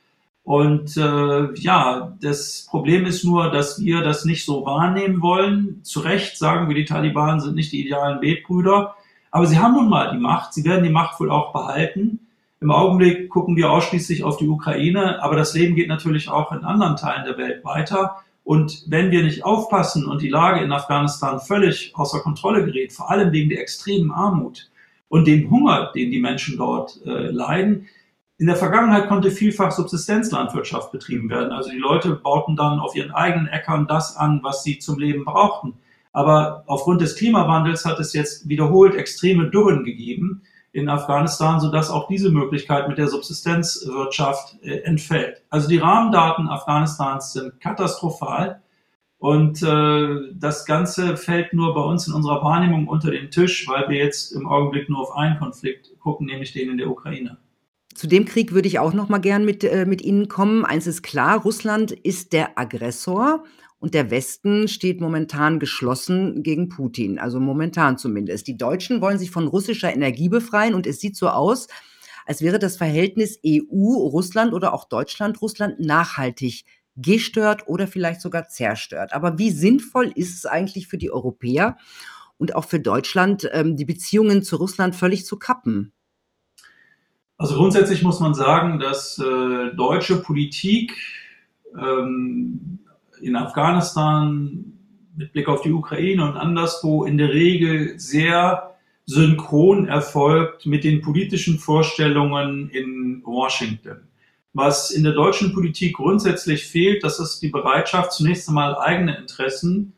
Und äh, ja, das Problem ist nur, dass wir das nicht so wahrnehmen wollen. Zu Recht sagen wir, die Taliban sind nicht die idealen Betbrüder. Aber sie haben nun mal die Macht. Sie werden die Macht wohl auch behalten. Im Augenblick gucken wir ausschließlich auf die Ukraine, aber das Leben geht natürlich auch in anderen Teilen der Welt weiter. Und wenn wir nicht aufpassen und die Lage in Afghanistan völlig außer Kontrolle gerät, vor allem wegen der extremen Armut, und dem Hunger, den die Menschen dort äh, leiden, In der Vergangenheit konnte vielfach Subsistenzlandwirtschaft betrieben werden. Also die Leute bauten dann auf ihren eigenen Äckern das an, was sie zum Leben brauchten. Aber aufgrund des Klimawandels hat es jetzt wiederholt extreme Dürren gegeben in Afghanistan, sodass auch diese Möglichkeit mit der Subsistenzwirtschaft äh, entfällt. Also die Rahmendaten Afghanistans sind katastrophal. Und äh, das Ganze fällt nur bei uns in unserer Wahrnehmung unter den Tisch, weil wir jetzt im Augenblick nur auf einen Konflikt gucken, nämlich den in der Ukraine. Zu dem Krieg würde ich auch noch mal gern mit, äh, mit Ihnen kommen. Eins ist klar, Russland ist der Aggressor und der Westen steht momentan geschlossen gegen Putin, also momentan zumindest. Die Deutschen wollen sich von russischer Energie befreien und es sieht so aus, als wäre das Verhältnis EU-Russland oder auch Deutschland-Russland nachhaltig gestört oder vielleicht sogar zerstört. Aber wie sinnvoll ist es eigentlich für die Europäer und auch für Deutschland, ähm, die Beziehungen zu Russland völlig zu kappen? Also grundsätzlich muss man sagen, dass äh, deutsche Politik ähm, in Afghanistan mit Blick auf die Ukraine und anderswo in der Regel sehr synchron erfolgt mit den politischen Vorstellungen in Washington. Was in der deutschen Politik grundsätzlich fehlt, das ist die Bereitschaft, zunächst einmal eigene Interessen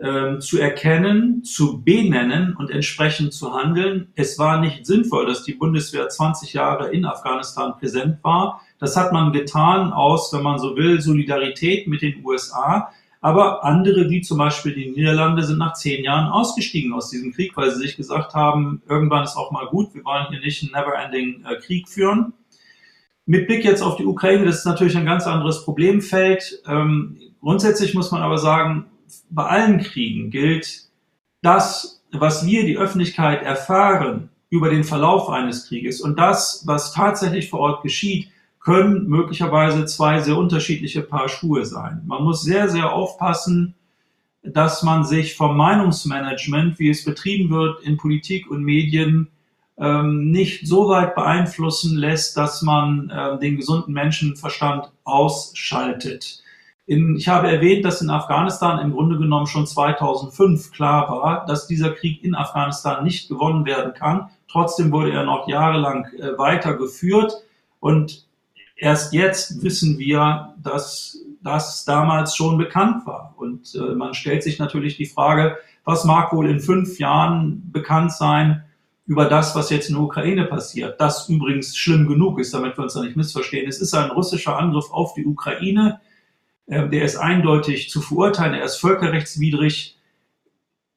ähm, zu erkennen, zu benennen und entsprechend zu handeln. Es war nicht sinnvoll, dass die Bundeswehr 20 Jahre in Afghanistan präsent war. Das hat man getan aus, wenn man so will, Solidarität mit den USA. Aber andere, wie zum Beispiel die Niederlande, sind nach zehn Jahren ausgestiegen aus diesem Krieg, weil sie sich gesagt haben, irgendwann ist auch mal gut, wir wollen hier nicht einen never-ending äh, Krieg führen. Mit Blick jetzt auf die Ukraine, das ist natürlich ein ganz anderes Problemfeld. Ähm, grundsätzlich muss man aber sagen, bei allen Kriegen gilt, das, was wir, die Öffentlichkeit, erfahren über den Verlauf eines Krieges und das, was tatsächlich vor Ort geschieht, können möglicherweise zwei sehr unterschiedliche Paar Schuhe sein. Man muss sehr, sehr aufpassen, dass man sich vom Meinungsmanagement, wie es betrieben wird in Politik und Medien, ähm, nicht so weit beeinflussen lässt, dass man äh, den gesunden Menschenverstand ausschaltet. Ich habe erwähnt, dass in Afghanistan im Grunde genommen schon 2005 klar war, dass dieser Krieg in Afghanistan nicht gewonnen werden kann. Trotzdem wurde er noch jahrelang äh, weitergeführt und erst jetzt wissen wir, dass das damals schon bekannt war. Und äh, man stellt sich natürlich die Frage, was mag wohl in fünf Jahren bekannt sein über das, was jetzt in der Ukraine passiert. Das übrigens schlimm genug ist, damit wir uns da nicht missverstehen. Es ist ein russischer Angriff auf die Ukraine ähm, der ist eindeutig zu verurteilen, er ist völkerrechtswidrig.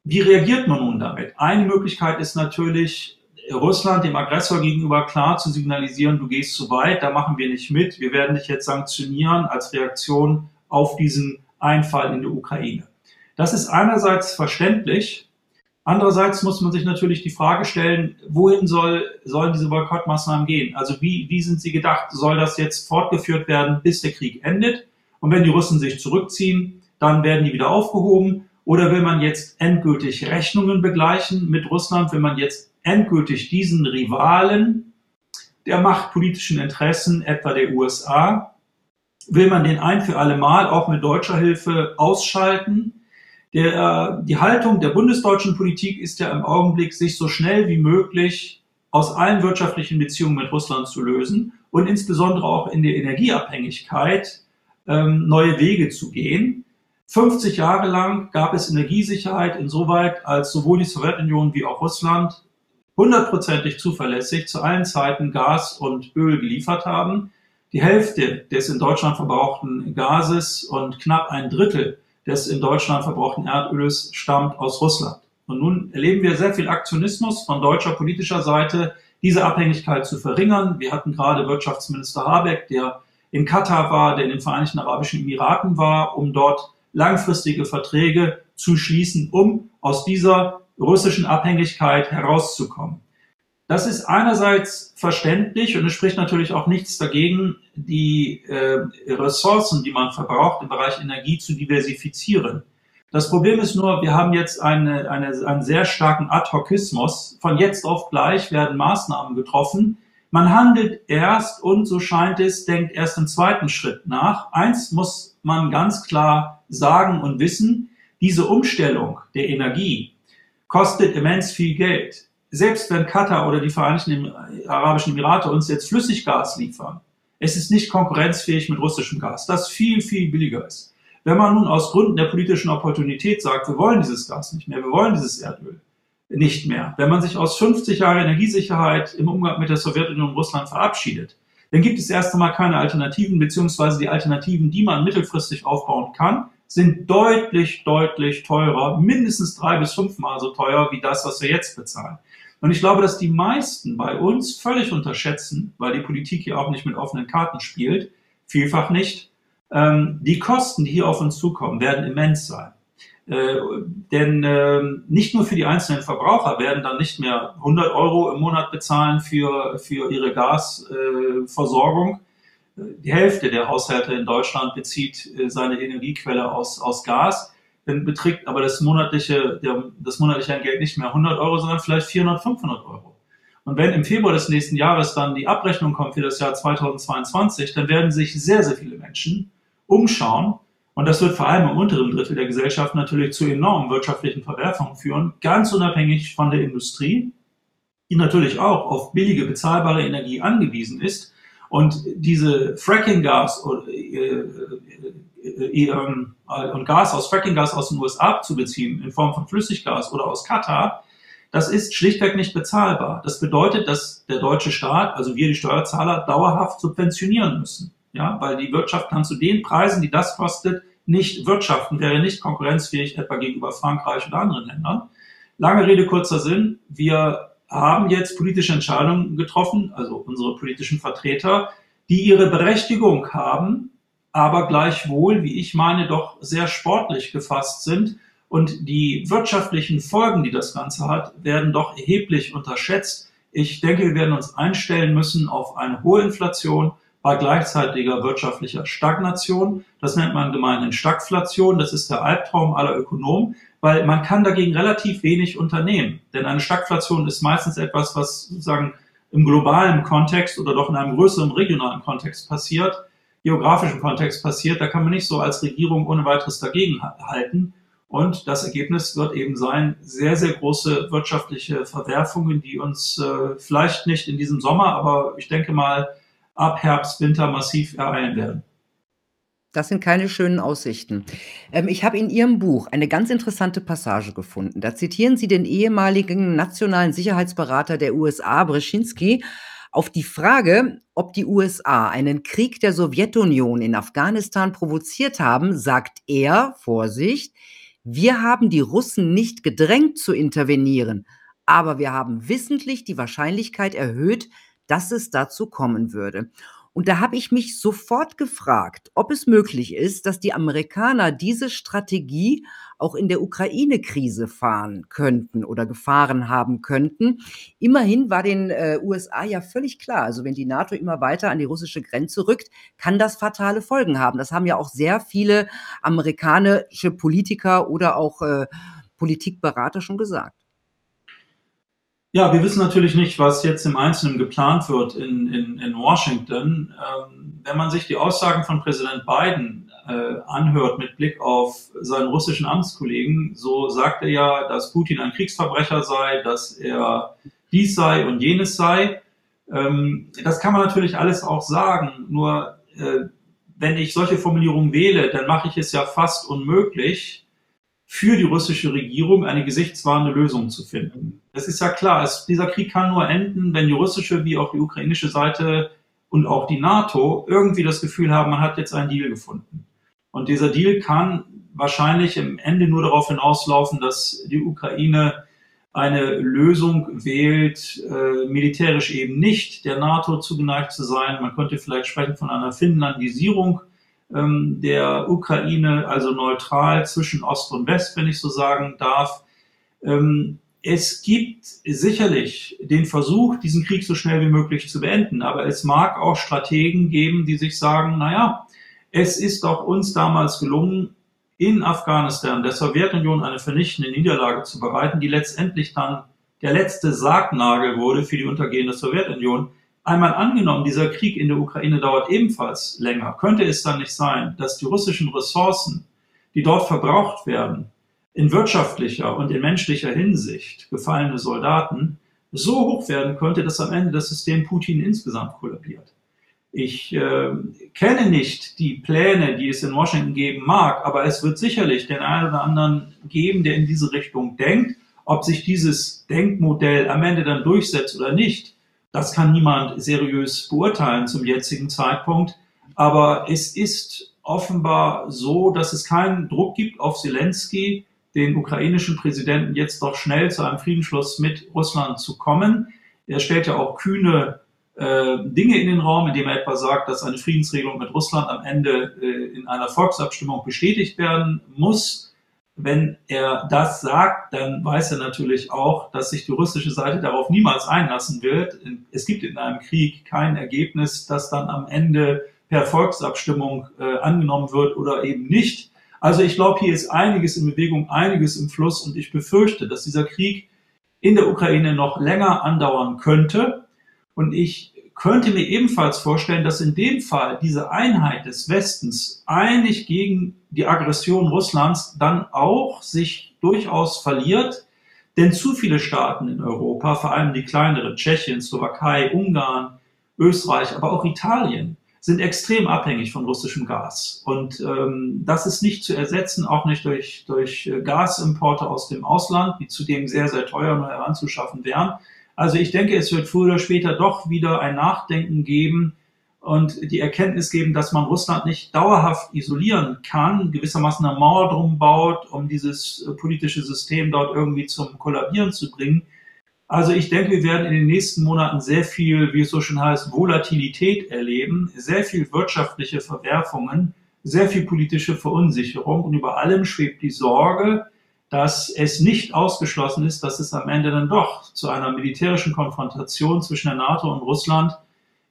Wie reagiert man nun damit? Eine Möglichkeit ist natürlich, Russland dem Aggressor gegenüber klar zu signalisieren, du gehst zu weit, da machen wir nicht mit, wir werden dich jetzt sanktionieren als Reaktion auf diesen Einfall in der Ukraine. Das ist einerseits verständlich, andererseits muss man sich natürlich die Frage stellen, wohin soll, sollen diese Boykottmaßnahmen gehen? Also wie, wie sind sie gedacht? Soll das jetzt fortgeführt werden, bis der Krieg endet? Und wenn die Russen sich zurückziehen, dann werden die wieder aufgehoben. Oder will man jetzt endgültig Rechnungen begleichen mit Russland? Will man jetzt endgültig diesen Rivalen der machtpolitischen Interessen, etwa der USA, will man den ein für alle Mal auch mit deutscher Hilfe ausschalten? Der, die Haltung der bundesdeutschen Politik ist ja im Augenblick, sich so schnell wie möglich aus allen wirtschaftlichen Beziehungen mit Russland zu lösen und insbesondere auch in der Energieabhängigkeit ähm, neue Wege zu gehen. 50 Jahre lang gab es Energiesicherheit insoweit, als sowohl die Sowjetunion wie auch Russland hundertprozentig zuverlässig zu allen Zeiten Gas und Öl geliefert haben. Die Hälfte des in Deutschland verbrauchten Gases und knapp ein Drittel des in Deutschland verbrauchten Erdöls stammt aus Russland. Und nun erleben wir sehr viel Aktionismus von deutscher politischer Seite, diese Abhängigkeit zu verringern. Wir hatten gerade Wirtschaftsminister Habeck, der in Katar war, der in den Vereinigten Arabischen Emiraten war, um dort langfristige Verträge zu schließen, um aus dieser russischen Abhängigkeit herauszukommen. Das ist einerseits verständlich und es spricht natürlich auch nichts dagegen, die äh, Ressourcen, die man verbraucht im Bereich Energie zu diversifizieren. Das Problem ist nur, wir haben jetzt eine, eine, einen sehr starken Ad-Hocismus. Von jetzt auf gleich werden Maßnahmen getroffen, man handelt erst und so scheint es, denkt erst im zweiten Schritt nach. Eins muss man ganz klar sagen und wissen, diese Umstellung der Energie kostet immens viel Geld. selbst wenn Katar oder die Vereinigten Arabischen Emirate uns jetzt Flüssiggas liefern, es ist nicht konkurrenzfähig mit russischem Gas, das viel, viel billiger ist. Wenn man nun aus Gründen der politischen Opportunität sagt, wir wollen dieses Gas nicht mehr, wir wollen dieses Erdöl nicht mehr, wenn man sich aus 50 Jahren Energiesicherheit im Umgang mit der Sowjetunion und Russland verabschiedet, dann gibt es erst einmal keine Alternativen, beziehungsweise die Alternativen, die man mittelfristig aufbauen kann, sind deutlich, deutlich teurer, mindestens drei bis fünfmal so teuer wie das, was wir jetzt bezahlen. Und ich glaube, dass die meisten bei uns völlig unterschätzen, weil die Politik hier auch nicht mit offenen Karten spielt, vielfach nicht, ähm, die Kosten, die hier auf uns zukommen, werden immens sein. Äh, denn äh, nicht nur für die einzelnen Verbraucher werden dann nicht mehr 100 Euro im Monat bezahlen für, für ihre Gasversorgung. Äh, die Hälfte der Haushalte in Deutschland bezieht äh, seine Energiequelle aus, aus Gas. Dann beträgt aber das monatliche, das monatliche Geld nicht mehr 100 Euro, sondern vielleicht 400, 500 Euro. Und wenn im Februar des nächsten Jahres dann die Abrechnung kommt für das Jahr 2022, dann werden sich sehr, sehr viele Menschen umschauen. Und das wird vor allem im unteren Drittel der Gesellschaft natürlich zu enormen wirtschaftlichen Verwerfungen führen, ganz unabhängig von der Industrie, die natürlich auch auf billige, bezahlbare Energie angewiesen ist. Und diese Fracking-Gas äh, äh, äh, und Gas aus Fracking-Gas aus den USA zu beziehen in Form von Flüssiggas oder aus Katar, das ist schlichtweg nicht bezahlbar. Das bedeutet, dass der deutsche Staat, also wir die Steuerzahler, dauerhaft subventionieren müssen. Ja, weil die Wirtschaft kann zu den Preisen, die das kostet, nicht wirtschaften, wäre nicht konkurrenzfähig etwa gegenüber Frankreich oder anderen Ländern. Lange Rede, kurzer Sinn. Wir haben jetzt politische Entscheidungen getroffen, also unsere politischen Vertreter, die ihre Berechtigung haben, aber gleichwohl, wie ich meine, doch sehr sportlich gefasst sind. Und die wirtschaftlichen Folgen, die das Ganze hat, werden doch erheblich unterschätzt. Ich denke, wir werden uns einstellen müssen auf eine hohe Inflation, bei gleichzeitiger wirtschaftlicher Stagnation. Das nennt man gemeinhin Stagflation. Das ist der Albtraum aller Ökonomen, weil man kann dagegen relativ wenig unternehmen. Denn eine Stagflation ist meistens etwas, was sozusagen im globalen Kontext oder doch in einem größeren regionalen Kontext passiert, geografischen Kontext passiert. Da kann man nicht so als Regierung ohne weiteres dagegen halten. Und das Ergebnis wird eben sein, sehr, sehr große wirtschaftliche Verwerfungen, die uns äh, vielleicht nicht in diesem Sommer, aber ich denke mal ab Herbst, Winter massiv ereilen werden. Das sind keine schönen Aussichten. Ähm, ich habe in Ihrem Buch eine ganz interessante Passage gefunden. Da zitieren Sie den ehemaligen nationalen Sicherheitsberater der USA, Brzezinski, auf die Frage, ob die USA einen Krieg der Sowjetunion in Afghanistan provoziert haben, sagt er, Vorsicht, wir haben die Russen nicht gedrängt zu intervenieren, aber wir haben wissentlich die Wahrscheinlichkeit erhöht, dass es dazu kommen würde. Und da habe ich mich sofort gefragt, ob es möglich ist, dass die Amerikaner diese Strategie auch in der Ukraine-Krise fahren könnten oder gefahren haben könnten. Immerhin war den äh, USA ja völlig klar, also wenn die NATO immer weiter an die russische Grenze rückt, kann das fatale Folgen haben. Das haben ja auch sehr viele amerikanische Politiker oder auch äh, Politikberater schon gesagt. Ja, wir wissen natürlich nicht, was jetzt im Einzelnen geplant wird in, in, in Washington. Ähm, wenn man sich die Aussagen von Präsident Biden äh, anhört mit Blick auf seinen russischen Amtskollegen, so sagt er ja, dass Putin ein Kriegsverbrecher sei, dass er dies sei und jenes sei. Ähm, das kann man natürlich alles auch sagen, nur äh, wenn ich solche Formulierungen wähle, dann mache ich es ja fast unmöglich, für die russische Regierung eine gesichtswahrende Lösung zu finden. Es ist ja klar, es, dieser Krieg kann nur enden, wenn die russische wie auch die ukrainische Seite und auch die NATO irgendwie das Gefühl haben, man hat jetzt einen Deal gefunden. Und dieser Deal kann wahrscheinlich im Ende nur darauf hinauslaufen, dass die Ukraine eine Lösung wählt, äh, militärisch eben nicht der NATO zugeneigt zu sein. Man könnte vielleicht sprechen von einer Finnlandisierung ähm, der Ukraine, also neutral zwischen Ost und West, wenn ich so sagen darf. Ähm, es gibt sicherlich den Versuch, diesen Krieg so schnell wie möglich zu beenden, aber es mag auch Strategen geben, die sich sagen, naja, es ist auch uns damals gelungen, in Afghanistan der Sowjetunion eine vernichtende Niederlage zu bereiten, die letztendlich dann der letzte Sargnagel wurde für die untergehende Sowjetunion. Einmal angenommen, dieser Krieg in der Ukraine dauert ebenfalls länger, könnte es dann nicht sein, dass die russischen Ressourcen, die dort verbraucht werden, in wirtschaftlicher und in menschlicher Hinsicht gefallene Soldaten so hoch werden könnte, dass am Ende das System Putin insgesamt kollabiert. Ich äh, kenne nicht die Pläne, die es in Washington geben mag, aber es wird sicherlich den einen oder anderen geben, der in diese Richtung denkt. Ob sich dieses Denkmodell am Ende dann durchsetzt oder nicht, das kann niemand seriös beurteilen zum jetzigen Zeitpunkt. Aber es ist offenbar so, dass es keinen Druck gibt auf Zelensky, den ukrainischen Präsidenten jetzt doch schnell zu einem Friedensschluss mit Russland zu kommen. Er stellt ja auch kühne äh, Dinge in den Raum, indem er etwa sagt, dass eine Friedensregelung mit Russland am Ende äh, in einer Volksabstimmung bestätigt werden muss. Wenn er das sagt, dann weiß er natürlich auch, dass sich die russische Seite darauf niemals einlassen wird. Es gibt in einem Krieg kein Ergebnis, das dann am Ende per Volksabstimmung äh, angenommen wird oder eben nicht. Also ich glaube, hier ist einiges in Bewegung, einiges im Fluss und ich befürchte, dass dieser Krieg in der Ukraine noch länger andauern könnte. Und ich könnte mir ebenfalls vorstellen, dass in dem Fall diese Einheit des Westens einig gegen die Aggression Russlands dann auch sich durchaus verliert. Denn zu viele Staaten in Europa, vor allem die kleineren, Tschechien, Slowakei, Ungarn, Österreich, aber auch Italien, sind extrem abhängig von russischem Gas. Und ähm, das ist nicht zu ersetzen, auch nicht durch, durch Gasimporte aus dem Ausland, die zudem sehr, sehr teuer neu heranzuschaffen wären. Also ich denke, es wird früher oder später doch wieder ein Nachdenken geben und die Erkenntnis geben, dass man Russland nicht dauerhaft isolieren kann, gewissermaßen eine Mauer drum baut, um dieses äh, politische System dort irgendwie zum Kollabieren zu bringen. Also ich denke, wir werden in den nächsten Monaten sehr viel, wie es so schön heißt, Volatilität erleben, sehr viel wirtschaftliche Verwerfungen, sehr viel politische Verunsicherung und über allem schwebt die Sorge, dass es nicht ausgeschlossen ist, dass es am Ende dann doch zu einer militärischen Konfrontation zwischen der NATO und Russland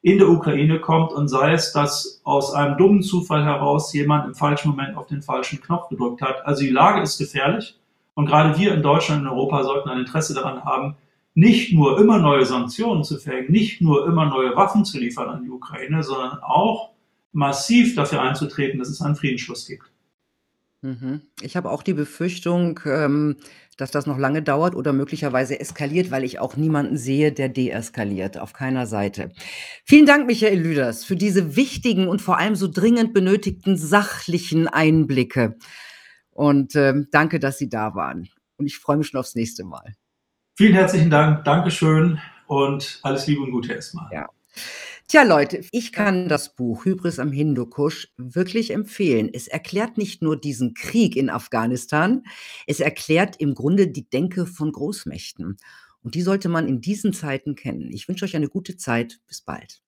in der Ukraine kommt und sei es, dass aus einem dummen Zufall heraus jemand im falschen Moment auf den falschen Knopf gedrückt hat. Also die Lage ist gefährlich und gerade wir in Deutschland und Europa sollten ein Interesse daran haben, nicht nur immer neue Sanktionen zu verhängen, nicht nur immer neue Waffen zu liefern an die Ukraine, sondern auch massiv dafür einzutreten, dass es einen Friedensschluss gibt. Mhm. Ich habe auch die Befürchtung, ähm, dass das noch lange dauert oder möglicherweise eskaliert, weil ich auch niemanden sehe, der deeskaliert, auf keiner Seite. Vielen Dank, Michael Lüders, für diese wichtigen und vor allem so dringend benötigten sachlichen Einblicke. Und ähm, danke, dass Sie da waren. Und ich freue mich schon aufs nächste Mal. Vielen herzlichen Dank, Dankeschön und alles Liebe und Gute erstmal. Ja. Tja, Leute, ich kann das Buch Hybris am Hindukusch wirklich empfehlen. Es erklärt nicht nur diesen Krieg in Afghanistan, es erklärt im Grunde die Denke von Großmächten. Und die sollte man in diesen Zeiten kennen. Ich wünsche euch eine gute Zeit. Bis bald.